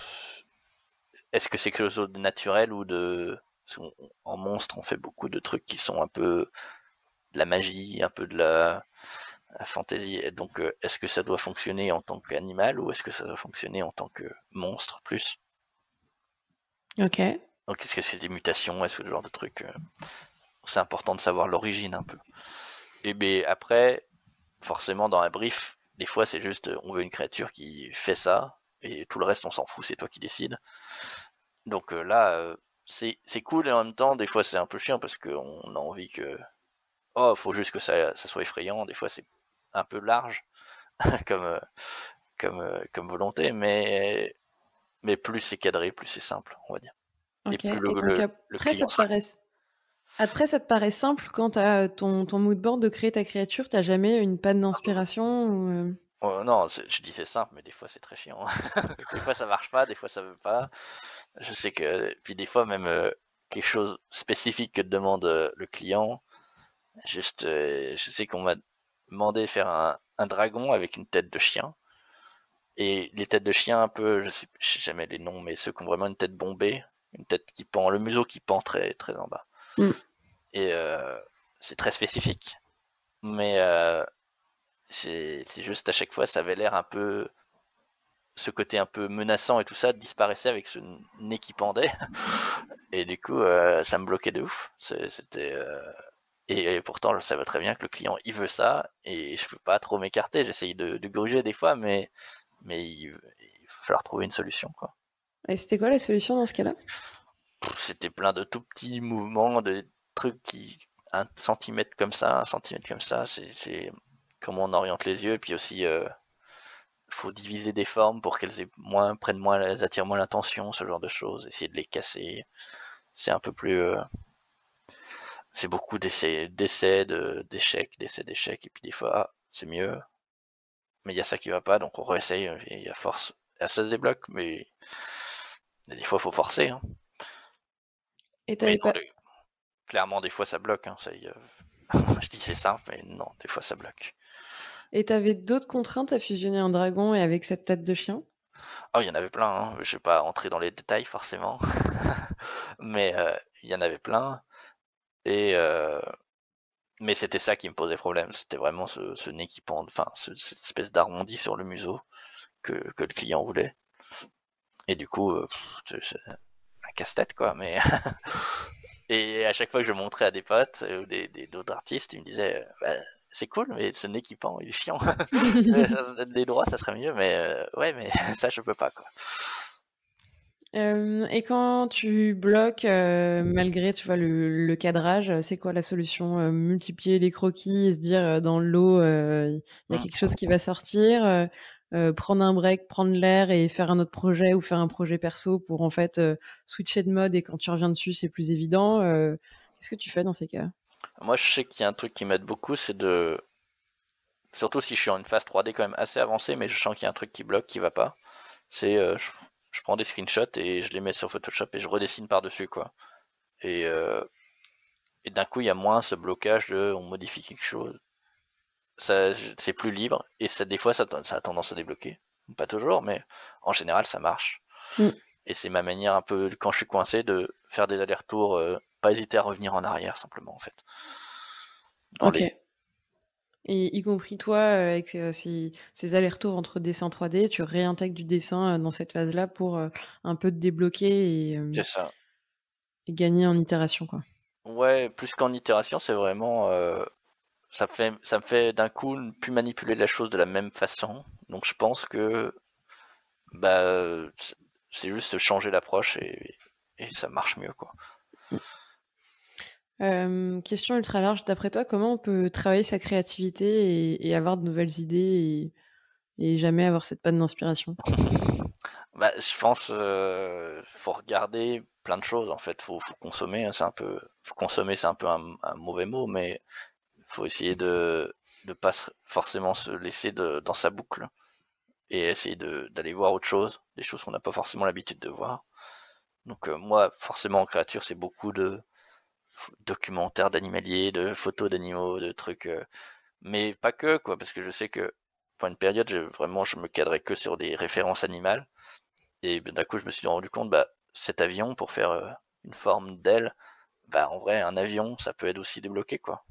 Est-ce que c'est quelque chose de naturel ou de... En monstre, on fait beaucoup de trucs qui sont un peu de la magie, un peu de la, fantaisie. donc, euh, est-ce que ça doit fonctionner en tant qu'animal ou est-ce que ça doit fonctionner en tant que monstre plus? Ok. Donc, est-ce que c'est des mutations Est-ce que ce genre de truc euh, C'est important de savoir l'origine un peu. Et bien après, forcément, dans un brief, des fois c'est juste on veut une créature qui fait ça et tout le reste on s'en fout, c'est toi qui décides. Donc là c'est cool et en même temps des fois c'est un peu chiant parce qu'on a envie que oh faut juste que ça, ça soit effrayant, des fois c'est un peu large comme comme comme volonté mais mais plus c'est cadré, plus c'est simple, on va dire. Et plus le, après, ça te paraît... après, ça te paraît simple quand tu as ton, ton moodboard de créer ta créature, t'as jamais une panne d'inspiration ou... Euh? Oh, non, je dis c'est simple, mais des fois c'est très chiant. des fois ça marche pas, des fois ça veut pas. Je sais que, puis des fois même euh, quelque chose spécifique que demande euh, le client. Juste, je sais qu'on m'a demandé de faire un, un, dragon avec une tête de chien. Et les têtes de chien un peu, je sais, sais jamais les noms, mais ceux qui ont vraiment une tête bombée, une tête qui pend, le museau qui pend très, très en bas. Mm. Et euh, c'est très spécifique. Mais euh, c'est juste à chaque fois, ça avait l'air un peu. Ce côté un peu menaçant et tout ça disparaissait avec ce nez qui pendait. Et du coup, euh, ça me bloquait de ouf. C'était. Et, pourtant, je savais très bien que le client, il veut ça, et je peux pas trop m'écarter. J'essaye de, de gruger des fois, mais mais il, va falloir trouver une solution. Quoi. Et c'était quoi la solution dans ce cas-là? C'était plein de tout petits mouvements, de trucs qui. Un centimètre comme ça, un centimètre comme ça, c'est comment on oriente les yeux, et puis aussi. Euh, faut diviser des formes pour qu'elles aient moins, prennent moins, elles attirent moins l'attention, ce genre de choses, essayer de les casser. C'est un peu plus, euh, c'est beaucoup d'essais, d'essais, d'échecs, d'essais, d'échecs, et puis des fois, ah, c'est mieux, mais il y a ça qui va pas, donc on réessaye, et à force, ça se débloque, mais des fois il faut forcer. Hein. Et pas... Clairement, des fois ça bloque. Hein, ça, je dis c'est simple, mais non, des fois ça bloque. Et t'avais d'autres contraintes à fusionner un dragon et avec cette tête de chien? Oh, il y en avait plein. Hein. Je vais pas rentrer dans les détails forcément, mais euh, il y en avait plein. Et euh, mais c'était ça qui me posait problème, c'était vraiment ce, nez qui pend, enfin cette espèce d'arrondi sur le museau que, le client voulait. Et du coup, euh, c'est un casse-tête quoi, mais et à chaque fois que je montrais à des potes ou des d'autres artistes, ils me disaient bah, c'est cool, mais ce nez qui pend, il est chiant. des droits, ça serait mieux, mais euh, ouais, mais ça je peux pas quoi. Euh, et quand tu bloques, euh, malgré tu vois, le, cadrage, c'est quoi la solution euh, Multiplier les croquis et se dire dans l'eau, il y a quelque chose qui va sortir Prendre un break, prendre l'air et faire un autre projet ou faire un projet perso pour en fait switcher de mode et quand tu reviens dessus, c'est plus évident. Qu'est-ce que tu fais dans ces cas? Moi, je sais qu'il y a un truc qui m'aide beaucoup, c'est de. Surtout si je suis en une phase 3D quand même assez avancée, mais je sens qu'il y a un truc qui bloque, qui va pas. C'est je prends des screenshots et je les mets sur Photoshop et je redessine par-dessus, quoi. Et, euh, et d'un coup, il y a moins ce blocage de on modifie quelque chose. Ça, c'est plus libre et ça, des fois, ça, ça, a tendance à débloquer. Pas toujours, mais en général, ça marche. Mm. Et c'est ma manière un peu, quand je suis coincé, de faire des allers-retours, euh, pas hésiter à revenir en arrière, simplement, en fait. ok. Et y compris toi, euh, avec euh, ces, allers-retours entre dessin 3D, tu réintègres du dessin euh, dans cette phase-là pour un peu te débloquer et, ça. et gagner en itération. Quoi. Ouais, plus qu'en itération, c'est vraiment. ça, fait, ça me fait d'un coup ne plus manipuler la chose de la même façon. Donc je pense que bah, c'est juste changer l'approche et, et, ça marche mieux. quoi. Euh, question ultra large, d'après toi, comment on peut travailler sa créativité et, avoir de nouvelles idées et, jamais avoir cette panne d'inspiration? Bah, Je pense euh, faut regarder plein de choses en fait, faut, faut consommer, hein, c'est un peu, faut consommer, c'est un peu un, mauvais mot, mais faut essayer de ne pas forcément se laisser dans sa boucle et essayer d'aller voir autre chose, des choses qu'on n'a pas forcément l'habitude de voir. Donc euh, moi, forcément en créature, c'est beaucoup de documentaires d'animaliers, de photos d'animaux, de trucs. Euh, mais pas que, quoi, parce que je sais que pendant une période, je, vraiment, je me cadrais que sur des références animales. Et ben, d'un coup, je me suis rendu compte, bah, cet avion, pour faire euh, une forme d'aile, bah, en vrai, un avion, ça peut être aussi débloqué, quoi.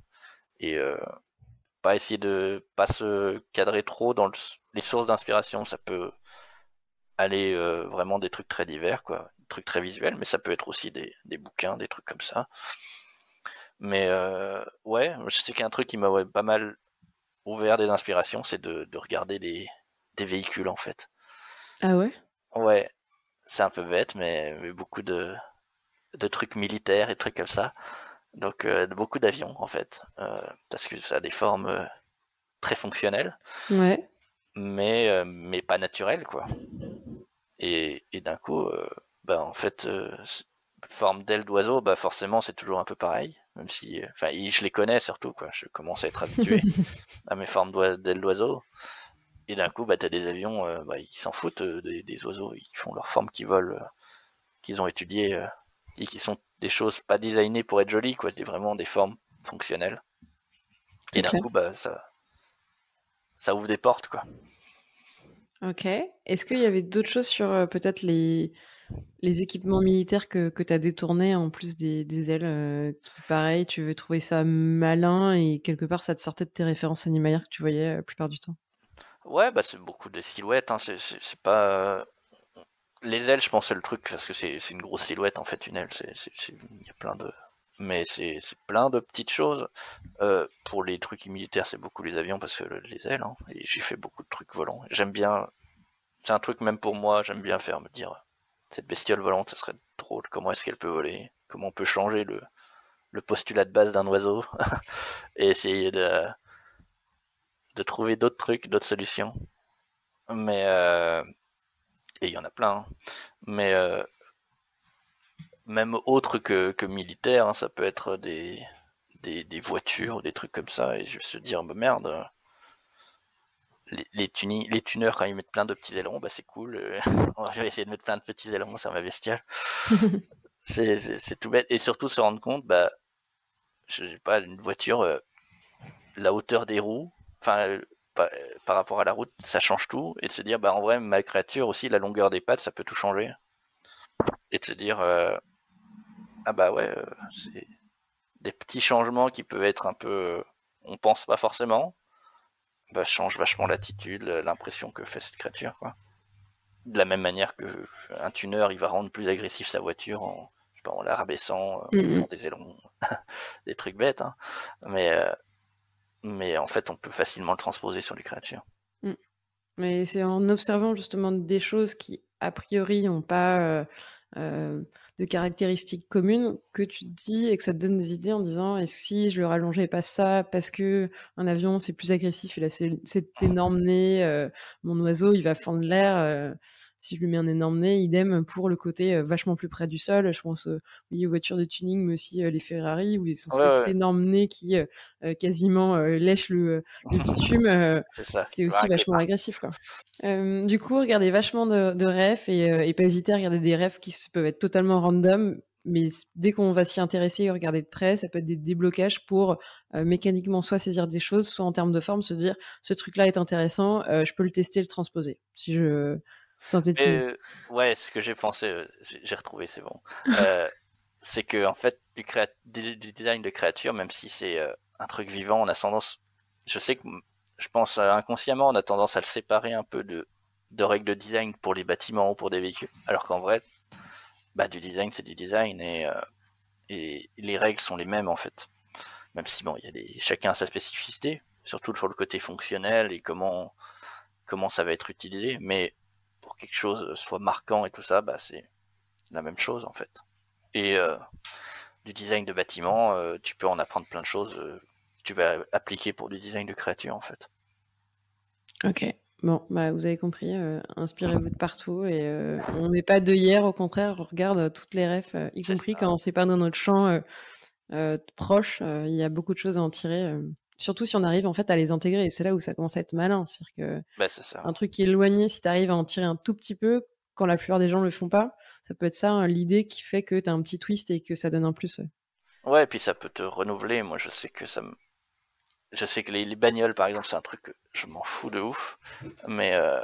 Et euh, pas essayer de pas se cadrer trop dans les sources d'inspiration, ça peut aller vraiment des trucs très divers, quoi, des trucs très visuels, mais ça peut être aussi des, des bouquins, des trucs comme ça. Mais euh, ouais, je sais qu'il y a un truc qui m'a pas mal ouvert des inspirations, c'est de, de regarder des, des véhicules en fait. Ah ouais? Ouais, c'est un peu bête, mais, mais beaucoup de, de trucs militaires et trucs comme ça. Donc euh, beaucoup d'avions en fait, euh, parce que ça a des formes euh, très fonctionnelles, Ouais. mais, mais pas naturelles quoi. Et, et d'un coup, bah en fait, forme d'aile d'oiseau, bah forcément c'est toujours un peu pareil, même si, euh, enfin je les connais surtout quoi, je commence à être habitué à mes formes d'ailes d'oiseau. Et d'un coup, bah t'as des avions, euh, bah, s'en foutent euh, des, des oiseaux, ils font leur forme qu'ils veulent, euh, qu'ils ont étudiées et qui sont des choses pas designées pour être jolies, quoi, c'est vraiment des formes fonctionnelles. Et d'un coup, bah ça, ça ouvre des portes, quoi. Ok. Est-ce qu'il y avait d'autres choses sur peut-être les, les équipements militaires que, tu as détournés en plus des, ailes euh, pareil, tu veux trouver ça malin et quelque part ça te sortait de tes références animalières que tu voyais euh, la plupart du temps Ouais, bah c'est beaucoup de silhouettes, hein, c'est pas... Les ailes, je pense, c'est le truc, parce que c'est une grosse silhouette, en fait, une aile, il y a plein de... Mais c'est plein de petites choses. Euh, pour les trucs militaires, c'est beaucoup les avions, parce que le- les ailes, hein, j'ai fait beaucoup de trucs volants. J'aime bien... C'est un truc même pour moi, j'aime bien faire, me dire, cette bestiole volante, ça serait drôle, comment est-ce qu'elle peut voler? Comment on peut changer le, le postulat de base d'un oiseau et essayer de, de trouver d'autres trucs, d'autres solutions? Mais euh, et il y en a plein. hein. Mais euh, même autre que, que militaire, hein, ça peut être des, des, des voitures, des trucs comme ça. Et je se dire, bah merde, les, les, tuni- les tuneurs, quand ils mettent plein de petits ailerons, bah c'est cool. euh, je vais essayer de mettre plein de petits ailerons sur ma bestiale. C'est tout bête. Et surtout se rendre compte, bah, je sais pas, une voiture, euh, la hauteur des roues, enfin, euh, par, euh, par rapport à la route, ça change tout. Et de se dire, bah, en vrai, ma créature aussi, la longueur des pattes, ça peut tout changer. Et de se dire, ah bah ouais, c'est des petits changements qui peuvent être un peu, on pense pas forcément, bah, change vachement l'attitude, l'impression que fait cette créature, quoi. De la même manière que un tuner, il va rendre plus agressif sa voiture en, je sais pas, en la rabaissant, en Mhm. mettant des ailerons, des trucs bêtes, hein. Mais, euh, mais en fait, on peut facilement le transposer sur les créatures. Mais c'est en observant justement des choses qui, a priori, n'ont pas euh, euh, de caractéristiques communes que tu te dis et que ça te donne des idées en disant et si je le rallongeais pas ça parce que un avion c'est plus agressif, il a ce- cet énorme nez, euh, mon oiseau il va fendre l'air. Si je lui mets un énorme nez, idem pour le côté vachement plus près du sol. Je pense oui, aux voitures de tuning, mais aussi les Ferrari où ils ont Ouais, cet ouais. énorme nez qui quasiment lèche le, le bitume. C'est aussi vachement agressif, quoi. Du coup, regardez vachement de, de refs et, et pas hésiter à regarder des refs qui peuvent être totalement random, mais dès qu'on va s'y intéresser et regarder de près, ça peut être des déblocages pour euh, mécaniquement soit saisir des choses, soit en termes de forme se dire ce truc-là est intéressant, euh, je peux le tester et le transposer. Si je synthétise. Euh, ouais, ce que j'ai pensé, euh, j'ai retrouvé, c'est bon. Euh, c'est que en fait, du, design de créature, même si c'est un truc vivant, on a tendance, je sais que je pense inconsciemment, on a tendance à le séparer un peu de, règles de design pour les bâtiments ou pour des véhicules, alors qu'en vrai, bah, du design, c'est du design et, les règles sont les mêmes en fait. Même si bon, y a des, chacun a sa spécificité, surtout sur le côté fonctionnel et comment comment ça va être utilisé, mais pour quelque chose soit marquant et tout ça, bah c'est la même chose en fait. Et euh, du design de bâtiment, euh, tu peux en apprendre plein de choses euh, que tu vas appliquer pour du design de créature en fait. Ok. Bon, bah vous avez compris, euh, inspirez-vous de partout et euh, on met pas d'œillère, au contraire, on regarde euh, toutes les refs, euh, y compris ça. quand c'est pas dans notre champ euh, euh, proche, euh, il y a beaucoup de choses à en tirer. Surtout si on arrive en fait à les intégrer, et c'est là où ça commence à être malin. C'est-à-dire que Bah c'est ça. un truc qui est éloigné, si tu arrives à en tirer un tout petit peu, quand la plupart des gens le font pas, ça peut être ça hein, l'idée qui fait que tu as un petit twist et que ça donne un plus. ouais. Ouais, et puis ça peut te renouveler. Moi, je sais que ça me... Je sais que les, les bagnoles, par exemple, c'est un truc que je m'en fous de ouf. Mais, euh,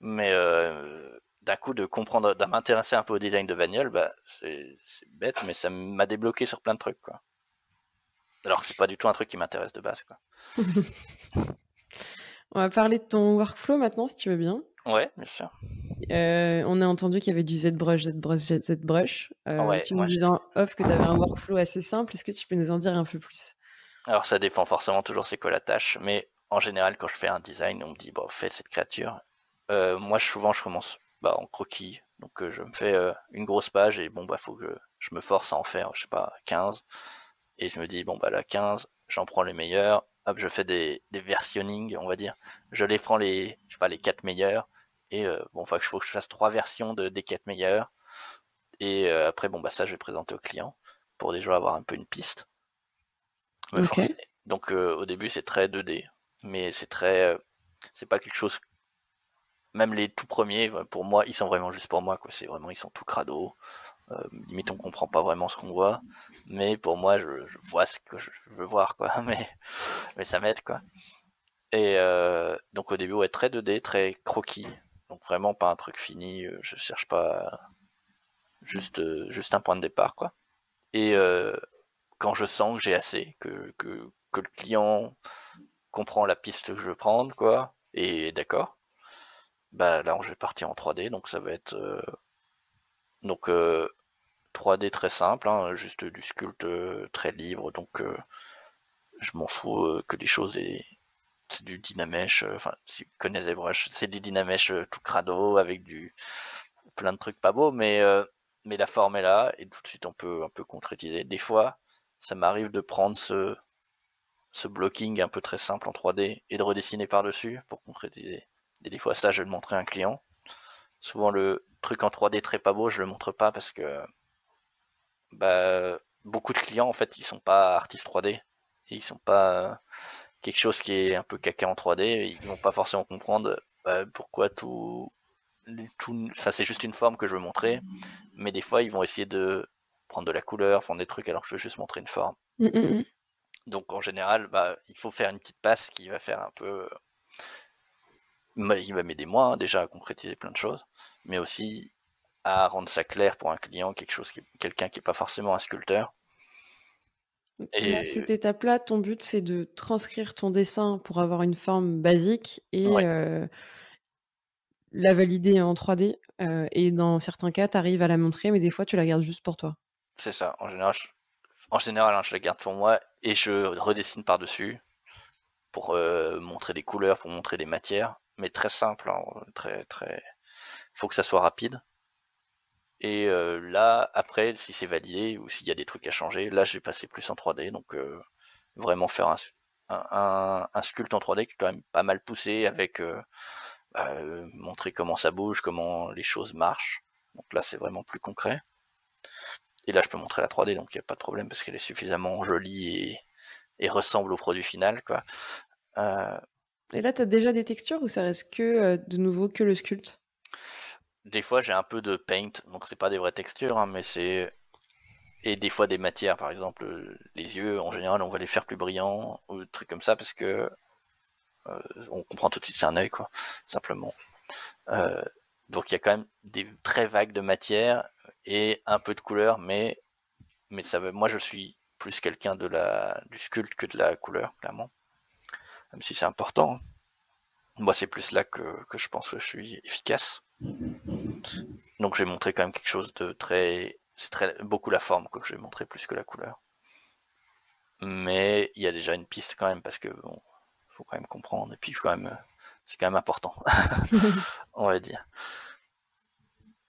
mais euh, d'un coup, de comprendre, de m'intéresser un peu au design de bagnole, bah, c'est c'est bête, mais ça m'a débloqué sur plein de trucs, quoi. Alors que c'est pas du tout un truc qui m'intéresse de base, quoi. On va parler de ton workflow maintenant, si tu veux bien. Ouais, bien sûr. Euh, on a entendu qu'il y avait du ZBrush, ZBrush, ZBrush. Euh, Ouais, tu me je- disais en off que tu avais un workflow assez simple. Est-ce que tu peux nous en dire un peu plus? Alors ça dépend forcément toujours c'est quoi la tâche, mais en général quand je fais un design, on me dit bon fais cette créature. Euh, moi souvent je commence bah, en croquis, donc euh, je me fais une grosse page et bon bah faut que je me force à en faire, je sais pas, 15. Et je me dis bon bah là 15, j'en prends les meilleurs, hop je fais des, des versionning on va dire. Je les prends les, je sais pas, les 4 meilleurs. Et bon, enfin, il faut que je fasse trois versions de, des 4 meilleurs. Et après, bon, bah ça, je vais présenter au client pour déjà avoir un peu une piste. Donc euh, au début c'est très 2D, mais c'est très, euh, c'est pas quelque chose. Même les tout premiers, pour moi, ils sont vraiment juste pour moi quoi. C'est vraiment ils sont tout crado. Euh, limite on comprend pas vraiment ce qu'on voit, mais pour moi je, vois ce que je veux voir quoi. Mais mais ça m'aide quoi. Et euh, donc au début ouais très 2D, très croquis. Donc vraiment pas un truc fini. Je cherche pas juste juste un point de départ quoi. Et quand je sens que j'ai assez, que, que, que, le client comprend la piste que je veux prendre, quoi, et d'accord, bah là je vais partir en 3D, donc ça va être euh, donc 3D euh, très simple, hein, juste du sculpte euh, très libre, donc je m'en fous que les choses aient c'est du Dynamesh, enfin si vous connaissez ZBrush, c'est du Dynamesh tout crado avec du plein de trucs pas beaux, mais mais la forme est là et tout de suite on peut un peu concrétiser. Des fois, ça m'arrive de prendre ce, ce blocking un peu très simple en 3D et de redessiner par-dessus pour concrétiser. Et des fois, ça, je vais le montrer à un client. Souvent, le truc en 3D très pas beau, je le montre pas parce que bah, beaucoup de clients, en fait, ils sont pas artistes 3D. Et ils sont pas quelque chose qui est un peu caca en 3D. Ils vont pas forcément comprendre bah, pourquoi tout, tout, enfin, c'est juste une forme que je veux montrer. Mais des fois, ils vont essayer de prendre de la couleur, font des trucs alors que je veux juste montrer une forme. Mm, mm, mm. Donc en général, bah, il faut faire une petite passe qui va faire un peu. Euh, il va m'aider moi hein, déjà à concrétiser plein de choses, mais aussi à rendre ça clair pour un client, quelque chose qui, quelqu'un qui n'est pas forcément un sculpteur. Et... À cette étape-là, ton but c'est de transcrire ton dessin pour avoir une forme basique et euh, la valider en 3D. Euh, et dans certains cas, tu arrives à la montrer, mais des fois tu la gardes juste pour toi. C'est ça. En général, je, en général, hein, je la garde pour moi et je redessine par-dessus pour euh, montrer des couleurs, pour montrer des matières, mais très simple, hein, très très. Faut que ça soit rapide. Et euh, là, après, si c'est validé ou s'il y a des trucs à changer, là, je vais passer plus en 3D, donc euh, vraiment faire un, un, un, sculpte en 3D qui est quand même pas mal poussé avec bah, montrer comment ça bouge, comment les choses marchent. Donc là, c'est vraiment plus concret. Et là, je peux montrer la 3D, donc il n'y a pas de problème parce qu'elle est suffisamment jolie et, ressemble au produit final. Quoi. Euh, et là, tu as déjà des textures ou ça reste que euh, de nouveau que le sculpte? Des fois, j'ai un peu de paint, donc c'est pas des vraies textures, hein, mais c'est. Et des fois, des matières, par exemple, les yeux, en général, on va les faire plus brillants ou des trucs comme ça parce que. Euh, on comprend tout de suite c'est un œil, quoi, simplement. donc il y a quand même des très vagues de matière et un peu de couleur, mais, mais ça moi je suis plus quelqu'un de la, du sculpte que de la couleur, clairement. Même si c'est important. Moi c'est plus là que, que je pense que je suis efficace. Donc j'ai montré quand même quelque chose de très, c'est très, beaucoup la forme quoi, que j'ai montré plus que la couleur. Mais il y a déjà une piste quand même parce que bon, faut quand même comprendre et puis quand c'est quand même important, on va dire.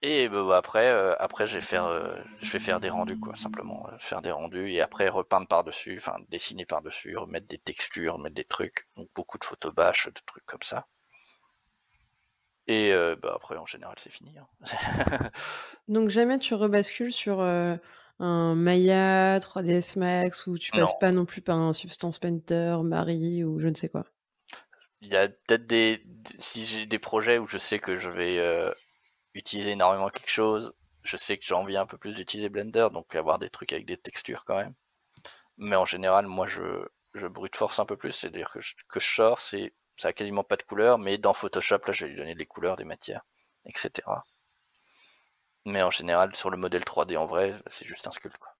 Et bah, bah, après, euh, après je vais faire, euh, je vais faire des rendus quoi, simplement euh, faire des rendus et après repeindre par dessus, enfin dessiner par dessus, remettre des textures, mettre des trucs, donc beaucoup de photos bâches, de trucs comme ça. Et bah, après en général c'est fini. Hein. donc jamais tu rebascules sur un Maya, 3ds Max ou tu passes pas non plus par un Substance Painter, Marie ou je ne sais quoi? Il y a peut-être des, si j'ai des projets où je sais que je vais utiliser énormément quelque chose. Je sais que j'ai envie un peu plus d'utiliser Blender, donc avoir des trucs avec des textures quand même. Mais en général, moi, je, je brute force un peu plus, c'est-à-dire que je, que je sors, c'est, ça a quasiment pas de couleurs, mais dans Photoshop, là, je vais lui donner des couleurs, des matières, etc. Mais en général, sur le modèle 3D en vrai, c'est juste un sculpte, quoi.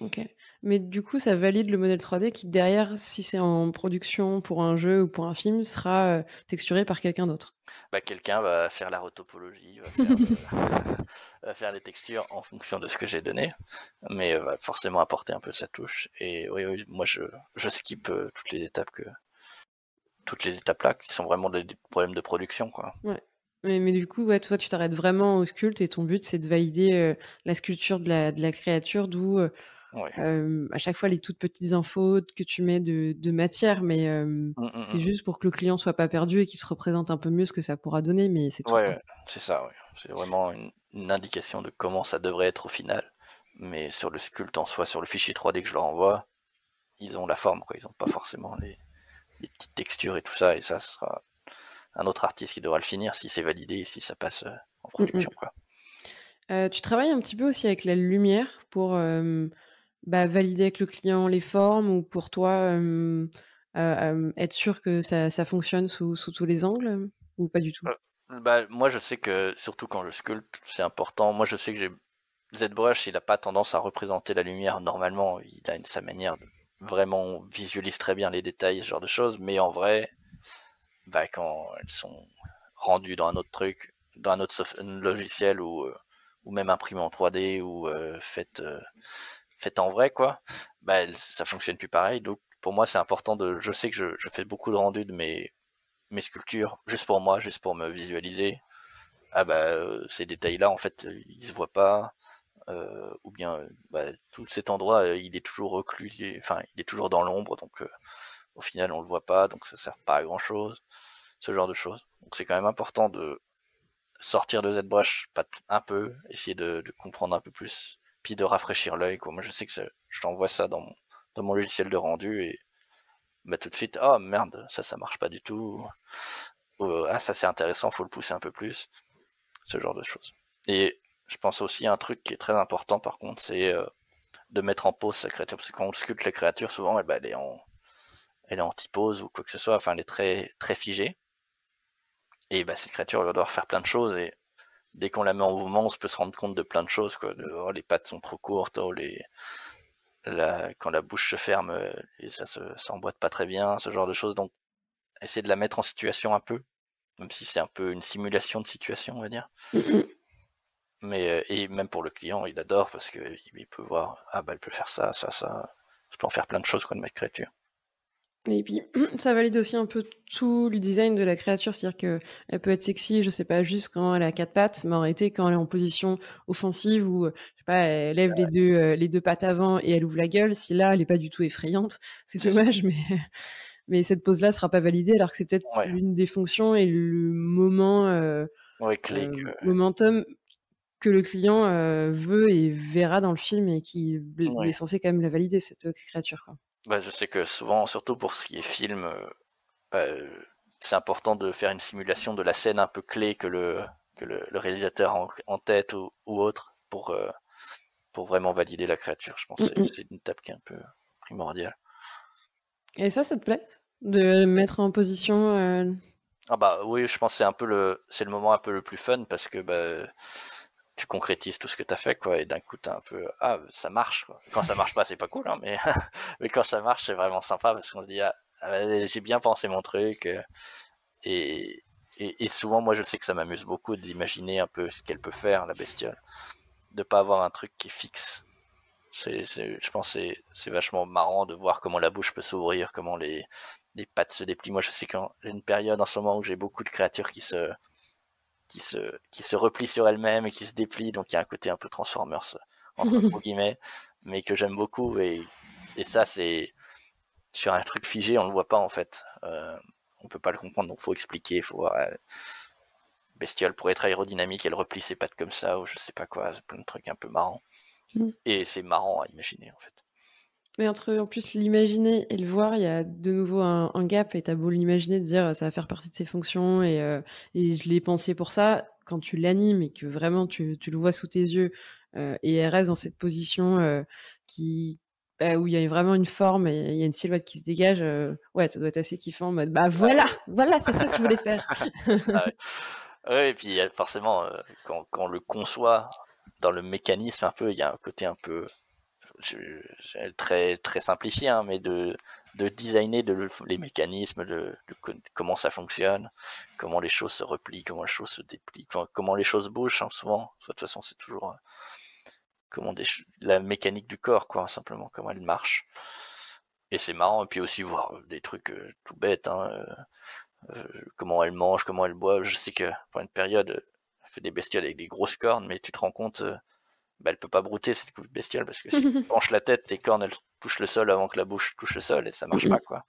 Ok. Mais du coup, ça valide le modèle 3D qui, derrière, si c'est en production pour un jeu ou pour un film, sera euh, texturé par quelqu'un d'autre. Bah, quelqu'un va faire la rotopologie, va faire les textures en fonction de ce que j'ai donné, mais va forcément apporter un peu sa touche. Et oui, oui moi je, je skip toutes les étapes que toutes les étapes là qui sont vraiment des, problèmes de production quoi. Ouais. Mais, mais, du coup, ouais, toi, tu t'arrêtes vraiment au sculpte et ton but, c'est de valider la sculpture de la, de la créature, d'où à chaque fois les toutes petites infos que tu mets de, de matière, mais mmh, mmh, c'est mmh. juste pour que le client soit pas perdu et qu'il se représente un peu mieux ce que ça pourra donner, mais c'est tout. Ouais, c'est ça, c'est vraiment une, indication de comment ça devrait être au final. Mais sur le sculpte en soi, sur le fichier 3D que je leur envoie, ils ont la forme, quoi. Ils ont pas forcément les, les petites textures et tout ça, et ça, ce sera un autre artiste qui devra le finir si c'est validé et si ça passe euh, en production, quoi. Euh, tu travailles un petit peu aussi avec la lumière pour bah, valider avec le client les formes ou pour toi être sûr que ça, ça fonctionne sous, sous, tous les angles ou pas du tout? Euh, bah, Moi je sais que surtout quand je sculpte c'est important. Moi je sais que j'ai ZBrush il n'a pas tendance à représenter la lumière normalement. Il a une, sa manière de vraiment visualise très bien les détails ce genre de choses mais en vrai bah, quand elles sont rendues dans un autre truc dans un autre logiciel ou, euh, ou même imprimé en 3D ou euh, faites fait en vrai, quoi, bah, ça fonctionne plus pareil. Donc, pour moi, c'est important de. Je sais que je, je, fais beaucoup de rendus de mes, mes sculptures, juste pour moi, juste pour me visualiser. Ah bah, euh, ces détails-là, en fait, ils se voient pas. Euh, ou bien, bah, tout cet endroit, euh, il est toujours reclus, enfin, il est toujours dans l'ombre, donc au final, on le voit pas, donc ça sert pas à grand chose. Ce genre de choses. Donc, c'est quand même important de sortir de ZBrush, un peu, essayer de, comprendre un peu plus puis de rafraîchir l'œil. Moi, je sais que je t'envoie ça dans mon, dans mon logiciel de rendu et bah, tout de suite, oh merde, ça, ça marche pas du tout. ah, ça c'est intéressant, faut le pousser un peu plus. Ce genre de choses. Et je pense aussi à un truc qui est très important par contre, c'est euh, de mettre en pause sa créature. Parce que quand on sculpte la créature, souvent, elle, bah, elle est en elle est en ou quoi que ce soit, enfin elle est très très figée. Et bah cette créature va devoir faire plein de choses et dès qu'on la met en mouvement, on se peut se rendre compte de plein de choses, quoi. oh, les pattes sont trop courtes, oh, les, quand la bouche se ferme, euh, et ça se, ça pas très bien, ce genre de choses. Donc, essayer de la mettre en situation un peu, même si c'est un peu une simulation de situation, on va dire. Mais, euh, et même pour le client, il adore parce qu'il il peut voir, ah bah, elle peut faire ça, ça, ça. Je peux en faire plein de choses, quoi, de ma créature. Et puis, ça valide aussi un peu tout le design de la créature, c'est-à-dire qu'elle peut être sexy, je sais pas, juste quand elle a quatre pattes, mais en réalité, quand elle est en position offensive ou, je sais pas, elle lève les deux, euh, les deux pattes avant et elle ouvre la gueule, si là, elle est pas du tout effrayante, c'est dommage, mais, mais cette pose-là sera pas validée, alors que c'est peut-être l'une des fonctions et le moment, euh, clé, euh, momentum que le client veut et verra dans le film et qui est censé quand même la valider, cette créature, quoi. Bah, je sais que souvent, surtout pour ce qui est film, bah, c'est important de faire une simulation de la scène un peu clé que le, que le, réalisateur en, en tête ou, ou, autre pour, pour vraiment valider la créature. Je pense que c'est une étape qui est un peu primordiale. Et ça, ça te plaît? De mettre en position Ah bah oui, je pense que c'est un peu le c'est le moment un peu le plus fun parce que bah, tu concrétises tout ce que tu as fait, quoi, et d'un coup, tu un peu, ah, ça marche, quoi. Quand ça marche pas, c'est pas cool, hein, mais, mais quand ça marche, c'est vraiment sympa parce qu'on se dit, ah, ah j'ai bien pensé mon truc, euh, et, et, souvent, moi, je sais que ça m'amuse beaucoup d'imaginer un peu ce qu'elle peut faire, la bestiole, de pas avoir un truc qui est fixe. C'est, je pense c'est c'est vachement marrant de voir comment la bouche peut s'ouvrir, comment les, les pattes se déplient. Moi, je sais y a une période en ce moment où j'ai beaucoup de créatures qui se, qui se, qui se replie sur elle-même et qui se déplie. Donc il y a un côté un peu Transformers, entre guillemets, mais que j'aime beaucoup. Et, et ça, c'est sur un truc figé, on le voit pas en fait. Euh, on peut pas le comprendre, donc faut expliquer, faut voir. Euh, bestiole pour être aérodynamique, elle replie ses pattes comme ça, ou je sais pas quoi, plein de trucs un peu marrants. Mm. Et c'est marrant à imaginer en fait. Mais entre en plus l'imaginer et le voir, il y a de nouveau un, gap et t'as beau l'imaginer, de dire ça va faire partie de ses fonctions et, euh, et je l'ai pensé pour ça. Quand tu l'animes et que vraiment tu, tu, le vois sous tes yeux euh, et elle reste dans cette position euh, qui bah, où il y a vraiment une forme et il y a une silhouette qui se dégage, ouais, ça doit être assez kiffant en mode bah voilà, voilà, c'est ça que je voulais faire. ah ouais. et puis forcément quand, quand on le conçoit dans le mécanisme un peu, il y a un côté un peu très très simplifié, hein, mais de de designer de, les mécanismes, de, comment ça fonctionne, comment les choses se replient, comment les choses se déplient, comment les choses bougent. Hein, souvent, de toute façon, c'est toujours euh, comment la mécanique du corps, quoi, simplement comment elle marche. Et c'est marrant. Et puis aussi voir des trucs tout bêtes. Hein, comment elle mange, comment elle boit. Je sais que pour une période, elle fait des bestioles avec des grosses cornes, mais tu te rends compte bah, elle peut pas brouter cette coupe bestiale parce que si tu penches la tête, tes cornes elles touchent le sol avant que la bouche touche le sol et ça marche pas quoi.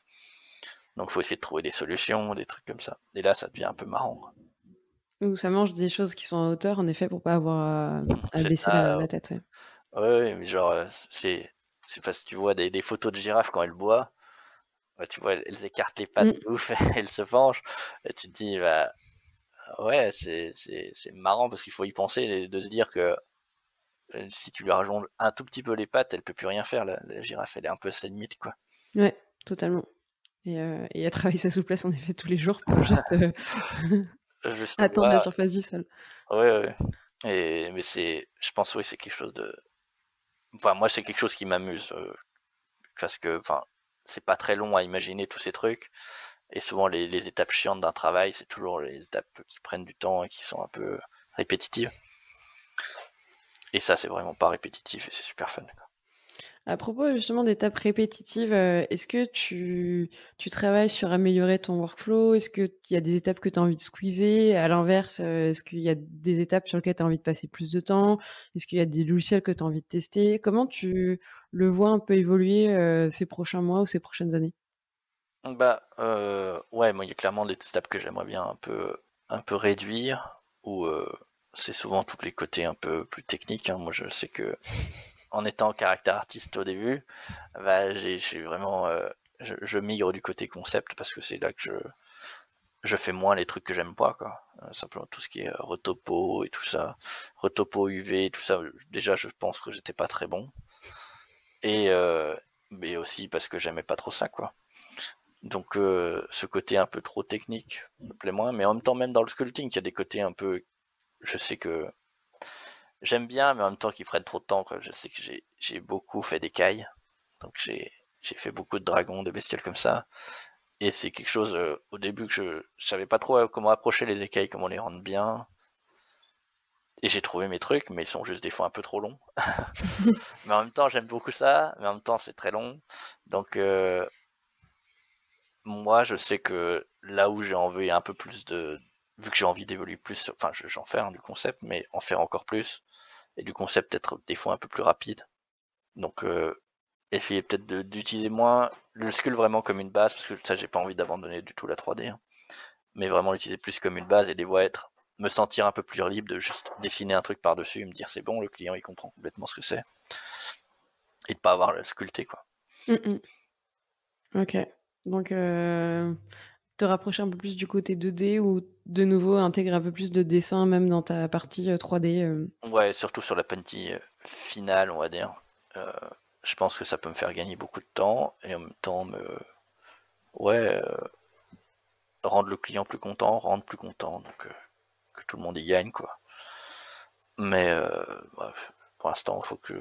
Donc faut essayer de trouver des solutions, des trucs comme ça. Et là, ça devient un peu marrant. Ou ça mange des choses qui sont en hauteur, en effet, pour pas avoir à, baisser la, tête. Ouais. mais genre, euh, c'est, c'est parce que tu vois des, photos de girafes quand elles boivent, tu vois, elles, écartent les pattes mm. de ouf, elles se penchent, et tu te dis, bah, ouais, c'est, c'est, c'est marrant parce qu'il faut y penser, de se dire que si tu lui rajoutes un tout petit peu les pattes, elle peut plus rien faire. La, girafe, elle est un peu à sa limite, quoi. Ouais, totalement. Et, euh, et elle travaille sa souplesse en effet tous les jours pour juste, euh, attendre la surface du sol. Ouais, ouais. Et, mais c'est, je pense, oui, c'est quelque chose de. Enfin, moi, c'est quelque chose qui m'amuse. parce que, enfin, c'est pas très long à imaginer tous ces trucs. Et souvent, les, les étapes chiantes d'un travail, c'est toujours les étapes qui prennent du temps et qui sont un peu répétitives. Et ça, c'est vraiment pas répétitif et c'est super fun. À propos justement d'étapes répétitives, euh, est-ce que tu, tu travailles sur améliorer ton workflow? Est-ce qu'il y a des étapes que tu as envie de squeezer? À l'inverse, euh, est-ce qu'il y a des étapes sur lesquelles tu as envie de passer plus de temps? Est-ce qu'il y a des logiciels que tu as envie de tester? Comment tu le vois un peu évoluer euh, ces prochains mois ou ces prochaines années? Bah ouais, moi il y a clairement des étapes que j'aimerais bien un peu, un peu réduire ou c'est souvent tous les côtés un peu plus techniques. Hein. Moi, je sais que en étant caractère artiste au début, bah, j'ai vraiment, euh, je, migre du côté concept parce que c'est là que je, je fais moins les trucs que j'aime pas, quoi. Euh, simplement tout ce qui est euh, retopo et tout ça, retopo UV, tout ça. Déjà, je pense que j'étais pas très bon. Et mais aussi parce que j'aimais pas trop ça, quoi. Donc ce côté un peu trop technique me plaît moins, mais en même temps même dans le sculpting, il y a des côtés un peu je sais que j'aime bien, mais en même temps qu'ils prennent trop de temps. Je sais que j'ai beaucoup fait d'écailles, donc j'ai fait beaucoup de dragons, de bestioles comme ça. Et c'est quelque chose euh, au début que je, je savais pas trop comment approcher les écailles, comment les rendre bien. Et j'ai trouvé mes trucs, mais ils sont juste des fois un peu trop longs. mais en même temps, j'aime beaucoup ça, mais en même temps, c'est très long. Donc, euh, moi, je sais que là où j'ai envie un peu plus de, vu que j'ai envie d'évoluer plus, enfin j'en fais du concept, mais en faire encore plus, et du concept être des fois un peu plus rapide. Donc euh, essayer peut-être d'utiliser moins le skull vraiment comme une base, parce que ça j'ai pas envie d'abandonner du tout la 3D, hein. mais vraiment l'utiliser plus comme une base et des voies être, me sentir un peu plus libre de juste dessiner un truc par-dessus, me dire c'est bon, le client il comprend complètement ce que c'est, et de pas avoir le sculpté quoi. Mm, mm. Ok, donc euh, te rapprocher un peu plus du côté 2D ou de nouveau intégrer un peu plus de dessin même dans ta partie 3D euh, euh? Ouais, surtout sur la partie euh, finale, on va dire. je pense que ça peut me faire gagner beaucoup de temps et en même temps me. Ouais. rendre le client plus content, rendre plus content, donc que tout le monde y gagne, quoi. Mais bref, pour l'instant, il faut que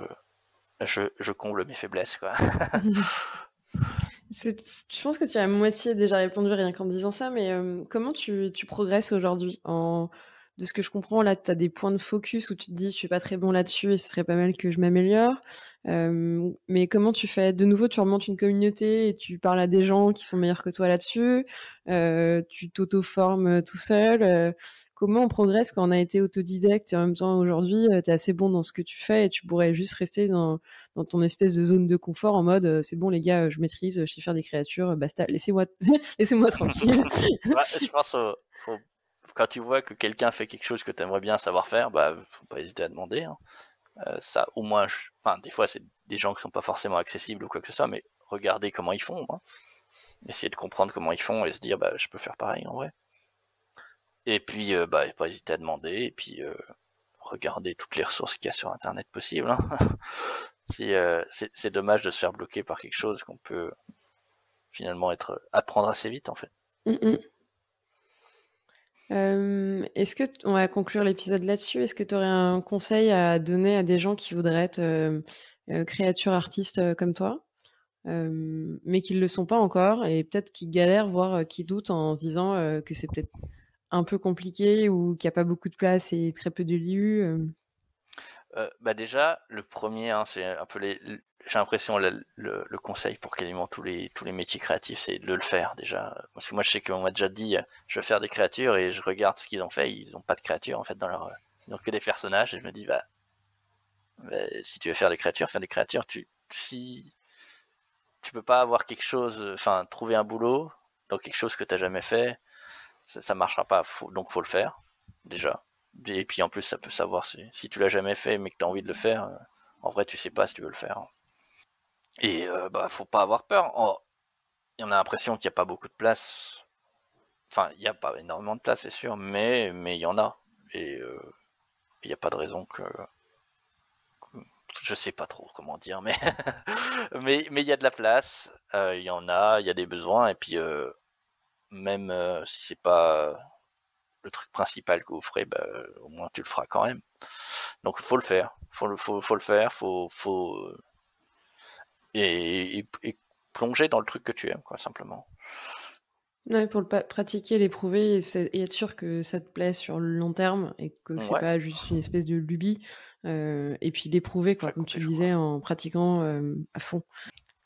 je, je comble mes faiblesses, quoi. Je pense que tu as à moitié déjà répondu rien qu'en disant ça, mais euh, comment tu, progresses aujourd'hui en... De ce que je comprends, là, tu as des points de focus où tu te dis, je suis pas très bon là-dessus et ce serait pas mal que je m'améliore. Euh, mais comment tu fais? De nouveau, tu remontes une communauté et tu parles à des gens qui sont meilleurs que toi là-dessus. Euh, tu t'auto-formes tout seul comment on progresse quand on a été autodidacte et en même temps aujourd'hui euh, tu es assez bon dans ce que tu fais et tu pourrais juste rester dans, ton espèce de zone de confort en mode euh, c'est bon les gars je maîtrise je sais faire des créatures basta laissez-moi laissez-moi tranquille je pense quand tu vois que quelqu'un fait quelque chose que tu aimerais bien savoir faire bah faut pas hésiter à demander hein. euh, ça au moins des fois c'est des gens qui sont pas forcément accessibles ou quoi que ce soit mais regardez comment ils font hein. essayer de comprendre comment ils font et se dire bah je peux faire pareil en vrai et puis, euh, bah, pas hésiter à demander, et puis euh, regarder toutes les ressources qu'il y a sur Internet possible. Hein. Euh, c'est dommage de se faire bloquer par quelque chose qu'on peut finalement être apprendre assez vite en fait. Mm, mm. Est-ce que on va conclure l'épisode là-dessus Est-ce que tu aurais un conseil à donner à des gens qui voudraient être créatures artistes comme toi, mais qui ne le sont pas encore et peut-être qui galèrent, voire qui doutent en se disant que c'est peut-être un peu compliqué ou qu'il n'y a pas beaucoup de place et très peu de lieux bah déjà, le premier, hein, c'est un peu les, j'ai l'impression le, le, conseil pour quasiment tous les tous les métiers créatifs, c'est de le faire déjà. Parce que moi, je sais qu'on m'a déjà dit, je vais faire des créatures et je regarde ce qu'ils ont fait, ils n'ont pas de créatures en fait dans leur, ils que des personnages et je me dis bah, bah, si tu veux faire des créatures, faire des créatures, tu si tu peux pas avoir quelque chose, enfin trouver un boulot dans quelque chose que tu n'as jamais fait, ça, ça marchera pas. Donc faut le faire déjà. Et puis en plus, ça peut savoir si, tu l'as jamais fait mais que tu as envie de le faire. En vrai, tu sais pas si tu veux le faire. Et euh, bah, faut pas avoir peur. Oh, on a l'impression qu'il n'y a pas beaucoup de place. Enfin, il n'y a pas énormément de place, c'est sûr, mais mais il y en a. Et euh, il n'y a pas de raison que, je sais pas trop comment dire, mais mais il y a de la place. Euh, il y en a, il y a des besoins, et puis euh, même si c'est pas le truc principal que vous ferez, bah, au moins tu le feras quand même. Donc il faut le faire, faut, faut, faut le faire, faut, faut et, plonger dans le truc que tu aimes, quoi, simplement. Ouais, pour le pratiquer, l'éprouver et, être sûr que ça te plaît sur le long terme et que c'est pas juste une espèce de lubie. Euh, et puis l'éprouver, quoi, comme tu le disais, en pratiquant euh, à fond.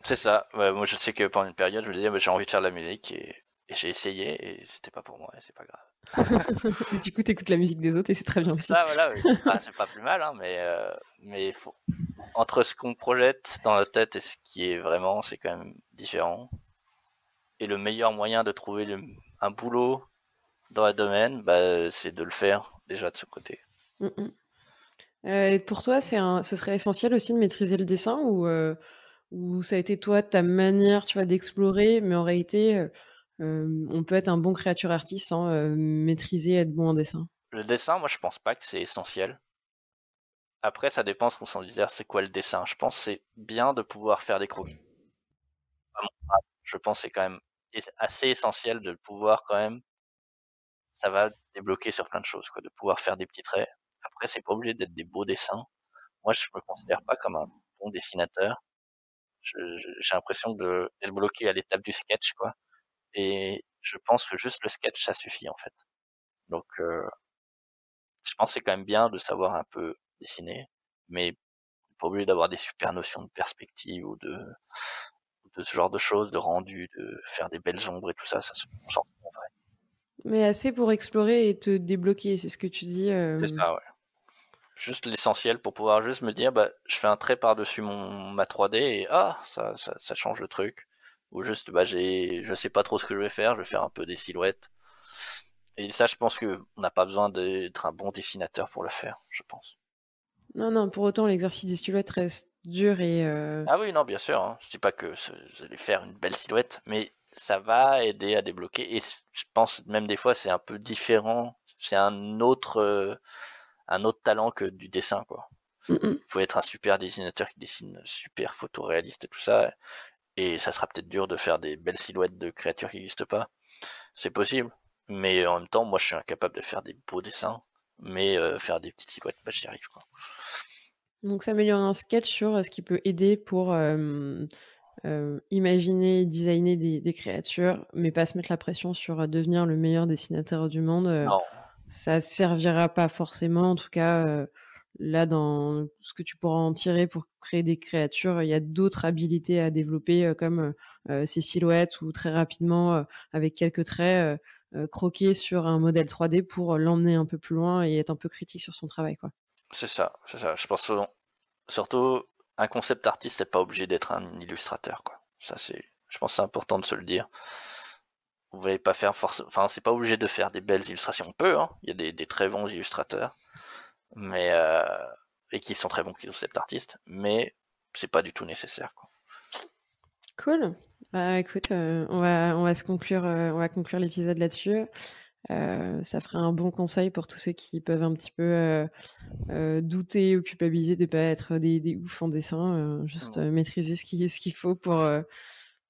C'est ça. moi, je sais que pendant une période, je me disais, bah, j'ai envie de faire de la musique et, j'ai essayé et c'était pas pour moi, c'est pas grave. du coup, t'écoutes la musique des autres et c'est très bien aussi. Ça, voilà, c'est pas plus mal, hein, mais euh, mais faut, entre ce qu'on projette dans la tête et ce qui est vraiment, c'est quand même différent. Et le meilleur moyen de trouver un boulot dans le domaine, bah, c'est de le faire déjà de ce côté. Mm, mm. Euh, et pour toi, c'est un, ce serait essentiel aussi de maîtriser le dessin ou, euh, ou ça a été toi ta manière, tu vois, d'explorer, mais en réalité, on peut être un bon créature artiste sans maîtriser, être bon en dessin. Le dessin, moi, je pense pas que c'est essentiel. Après, ça dépend ce qu'on s'en disait, c'est quoi le dessin. Je pense c'est bien de pouvoir faire des croquis. Je pense c'est quand même assez essentiel de pouvoir quand même, ça va débloquer sur plein de choses, quoi, de pouvoir faire des petits traits. Après, c'est pas obligé d'être des beaux dessins. Moi, je me considère pas comme un bon dessinateur. J'ai l'impression d'être bloqué à l'étape du sketch, quoi. Et je pense que juste le sketch, ça suffit, en fait. Donc, euh, je pense que c'est quand même bien de savoir un peu dessiner, mais pas obligé d'avoir des super notions de perspective ou de, de ce genre de choses, de rendu, de faire des belles ombres et tout ça, ça se sent en vrai. Mais assez pour explorer et te débloquer, c'est ce que tu dis. Euh, c'est ça, ouais. Juste l'essentiel pour pouvoir juste me dire, bah, je fais un trait par-dessus mon ma 3D et ah, ça, ça, ça change le truc. Ou juste, bah, j'ai, je sais pas trop ce que je vais faire, je vais faire un peu des silhouettes. Et ça, je pense que on n'a pas besoin d'être un bon dessinateur pour le faire, je pense. Non, non, pour autant, l'exercice des silhouettes reste dur et. Euh, ah oui, non, bien sûr. Hein. Je dis pas que vous allez faire une belle silhouette, mais ça va aider à débloquer. Et je pense même des fois, c'est un peu différent. C'est un autre, euh, un autre talent que du dessin, quoi. Vous pouvez être un super dessinateur qui dessine super photoréaliste et tout ça, et ça sera peut-être dur de faire des belles silhouettes de créatures qui n'existent pas. C'est possible, mais en même temps, moi, je suis incapable de faire des beaux dessins, mais euh, faire des petites silhouettes, bah, j'y arrive, quoi. Donc s'améliorer un sketch sur euh, ce qui peut aider pour imaginer, designer des, créatures, mais pas se mettre la pression sur devenir le meilleur dessinateur du monde. non. Ça servira pas forcément, en tout cas. Là, dans ce que tu pourras en tirer pour créer des créatures, il y a d'autres habilités à développer, comme ces silhouettes ou très rapidement, avec quelques traits, croquer sur un modèle 3D pour l'emmener un peu plus loin et être un peu critique sur son travail. Quoi. C'est ça, c'est ça. Je pense surtout un concept artiste, c'est pas obligé d'être un illustrateur, quoi. Ça c'est, je pense c'est important de se le dire. Vous n'allez pas faire forcément, enfin c'est pas obligé de faire des belles illustrations. On peut, hein. Il y a des, très bons illustrateurs, mais euh, et qui sont très bons concept artistes, mais c'est pas du tout nécessaire, quoi. Cool. Bah écoute, euh, on va on va se conclure, euh, on va conclure l'épisode là-dessus. Ça ferait un bon conseil pour tous ceux qui peuvent un petit peu douter ou culpabiliser de pas être des, des oufs en dessin, juste maîtriser ce qu'il ce qu'il faut pour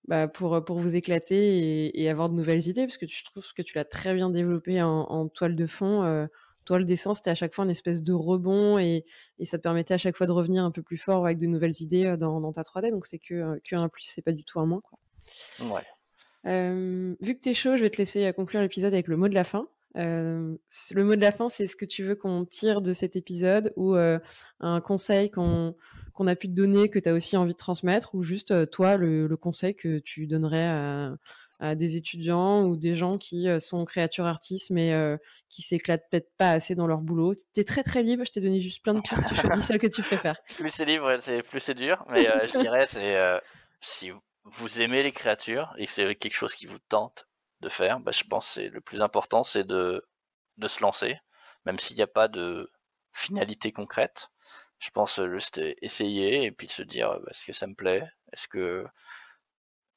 bah, pour pour vous éclater et, et, avoir de nouvelles idées parce que je trouve que tu l'as très bien développé en, en, toile de fond toi, le dessin, c'était à chaque fois une espèce de rebond et, ça te permettait à chaque fois de revenir un peu plus fort avec de nouvelles idées dans, ta 3D. Donc, c'est que, que un plus, c'est pas du tout un moins. Quoi. Ouais. vu que tu es chaud, je vais te laisser conclure l'épisode avec le mot de la fin. le mot de la fin, c'est ce que tu veux qu'on tire de cet épisode ou un conseil qu'on a pu te donner, que tu as aussi envie de transmettre, ou juste toi, le, conseil que tu donnerais à, à des étudiants ou des gens qui euh, sont créatures artistes mais euh, qui s'éclatent peut-être pas assez dans leur boulot. Tu es très très libre, je t'ai donné juste plein de pistes, tu choisis celle que tu préfères. Plus c'est libre, plus c'est dur, mais euh, je dirais si vous aimez les créatures et que c'est quelque chose qui vous tente de faire, bah, je pense que le plus important c'est de, de se lancer, même s'il n'y a pas de finalité concrète. Je pense juste essayer et puis se dire bah, est-ce que ça me plaît, est-ce que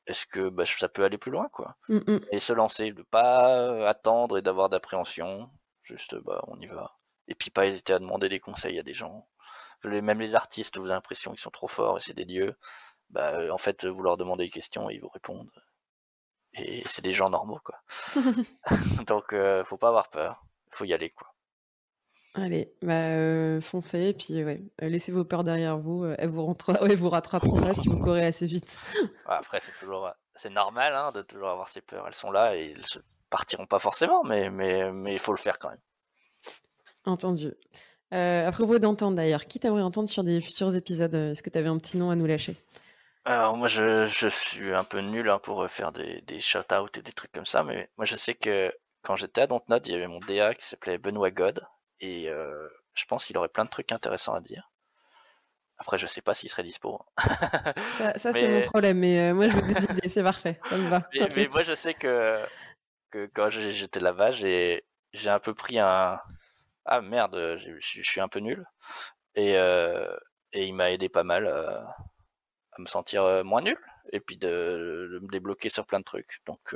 est-ce que bah, ça peut aller plus loin, quoi. Mmh, mmh. Et se lancer, de pas attendre et d'avoir d'appréhension, juste bah on y va. Et puis pas hésiter à demander des conseils à des gens. Même les artistes, vous avez l'impression qu'ils sont trop forts et c'est des dieux. Bah en fait, vous leur demandez des questions et ils vous répondent. Et c'est des gens normaux, quoi. Donc euh, faut pas avoir peur, faut y aller, quoi. Allez, bah, foncez et puis ouais, laissez vos peurs derrière vous, elles vous vous rattraperont pas si vous courez assez vite. après c'est toujours c'est normal, hein, de toujours avoir ces peurs, elles sont là et elles se partiront pas forcément, mais mais mais il faut le faire quand même. Entendu. à propos d'entendre d'ailleurs, qui t'aimerais entendre sur des futurs épisodes? est-ce que tu avais un petit nom à nous lâcher? Alors moi je je suis un peu nul, hein, pour, faire des des shout-out et des trucs comme ça, mais moi je sais que quand j'étais à Dontnod, il y avait mon DA qui s'appelait Benoît God et euh, je pense qu'il aurait plein de trucs intéressants à dire. Après, je sais pas s'il serait dispo. ça, c'est mon problème, mais euh, moi je veux des idées, c'est parfait, ça me va. Mais, moi je sais que, que quand j'étais là-bas, j'ai un peu pris un. Ah merde, je suis un peu nul. Et, euh, et il m'a aidé pas mal à me sentir moins nul et puis de, de, me débloquer sur plein de trucs. Donc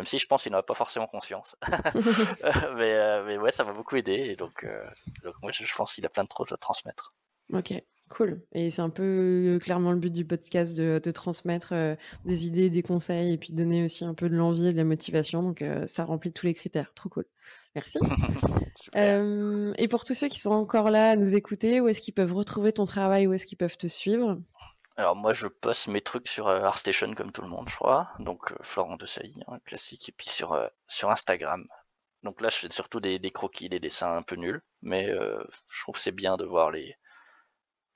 même si je pense qu'il n'en a pas forcément conscience. mais, euh, mais, ouais, ça m'a beaucoup aidé. Et donc, euh, donc moi, je, pense qu'il a plein de choses à transmettre. Ok, cool. Et c'est un peu euh, clairement le but du podcast de, de transmettre des idées, des conseils et puis donner aussi un peu de l'envie et de la motivation. Donc, ça remplit tous les critères. Trop cool. Merci. et pour tous ceux qui sont encore là à nous écouter, où est-ce qu'ils peuvent retrouver ton travail, où est-ce qu'ils peuvent te suivre? Alors moi je poste mes trucs sur euh, ArtStation comme tout le monde je crois, donc euh, Florent de Sailly, hein, classique, et puis sur, euh, sur Instagram. Donc là je fais surtout des, croquis, des dessins un peu nuls, mais je trouve c'est bien de voir les,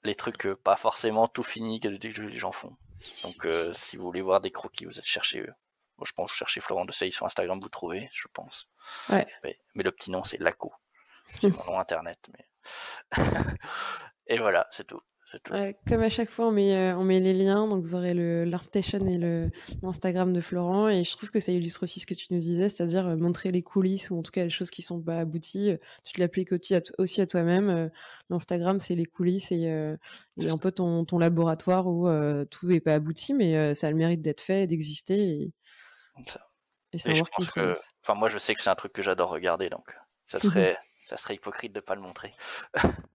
les trucs pas forcément tout finis que les gens font. Donc si vous voulez voir des croquis, vous allez chercher, moi je pense vous cherchez Florent de Sailly sur Instagram, vous trouvez, je pense. Ouais. Mais, le petit nom c'est Laco, c'est mon nom internet. Mais... et voilà, c'est tout comme à chaque fois, on met, euh, on met les liens. Donc, vous aurez l'ArtStation et l'Instagram de Florent. Et je trouve que ça illustre aussi ce que tu nous disais, c'est-à-dire euh, montrer les coulisses ou en tout cas les choses qui sont pas abouties. Euh, tu te l'appliques aussi à, toi-même. L'Instagram, c'est les coulisses et, un peu ton, ton laboratoire où tout n'est pas abouti, mais ça a le mérite d'être fait, d'exister. Et, et c'est un Enfin, moi, je sais que c'est un truc que j'adore regarder, donc ça serait, ça serait hypocrite de pas le montrer.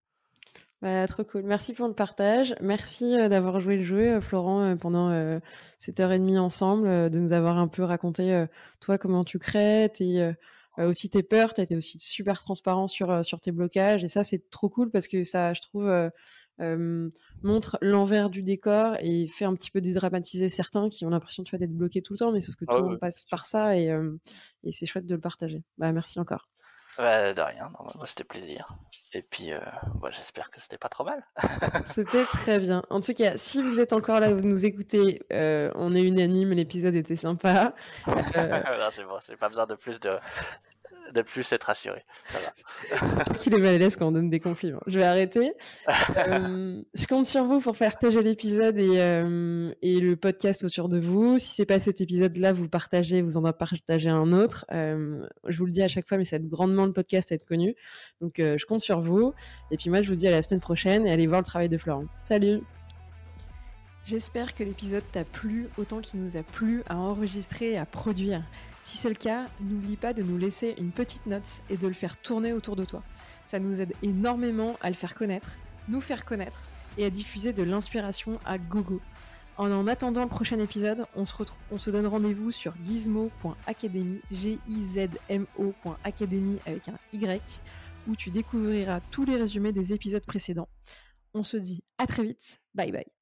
Bah, trop cool. Merci pour le partage. Merci euh, d'avoir joué le jeu, euh, Florent, euh, pendant cette heure et demie ensemble, de nous avoir un peu raconté, toi, comment tu crées, tes, aussi tes peurs. Tu as été aussi super transparent sur, sur tes blocages. Et ça, c'est trop cool parce que ça, je trouve, montre l'envers du décor et fait un petit peu dédramatiser certains qui ont l'impression tu d'être bloqués tout le temps, mais sauf que tout le monde passe par ça et, et c'est chouette de le partager. Bah, merci encore. Bah, de rien, c'était plaisir. Et puis, euh, bah, j'espère que c'était pas trop mal. c'était très bien. En tout cas, si vous êtes encore là, vous nous écoutez, euh, on est unanime, l'épisode était sympa. Euh... c'est bon, j'ai pas besoin de plus de, de plus être rassuré. Qu'il est mal à l'aise quand on donne des compliments. Je vais arrêter. euh, je compte sur vous pour faire partager l'épisode et, euh, et, le podcast autour de vous. Si c'est pas cet épisode-là, vous partagez, vous en partagez un autre. Euh, je vous le dis à chaque fois, mais ça aide grandement le podcast à être connu. Donc euh, je compte sur vous. Et puis moi, je vous dis à la semaine prochaine et allez voir le travail de Florent. Salut J'espère que l'épisode t'a plu autant qu'il nous a plu à enregistrer et à produire. Si c'est le cas, n'oublie pas de nous laisser une petite note et de le faire tourner autour de toi. Ça nous aide énormément à le faire connaître, nous faire connaître et à diffuser de l'inspiration à gogo. En attendant le prochain épisode, on se, donne rendez-vous sur gizmo.academy, G-I-Z-M-O.academy avec un Y, où tu découvriras tous les résumés des épisodes précédents. On se dit à très vite, bye bye.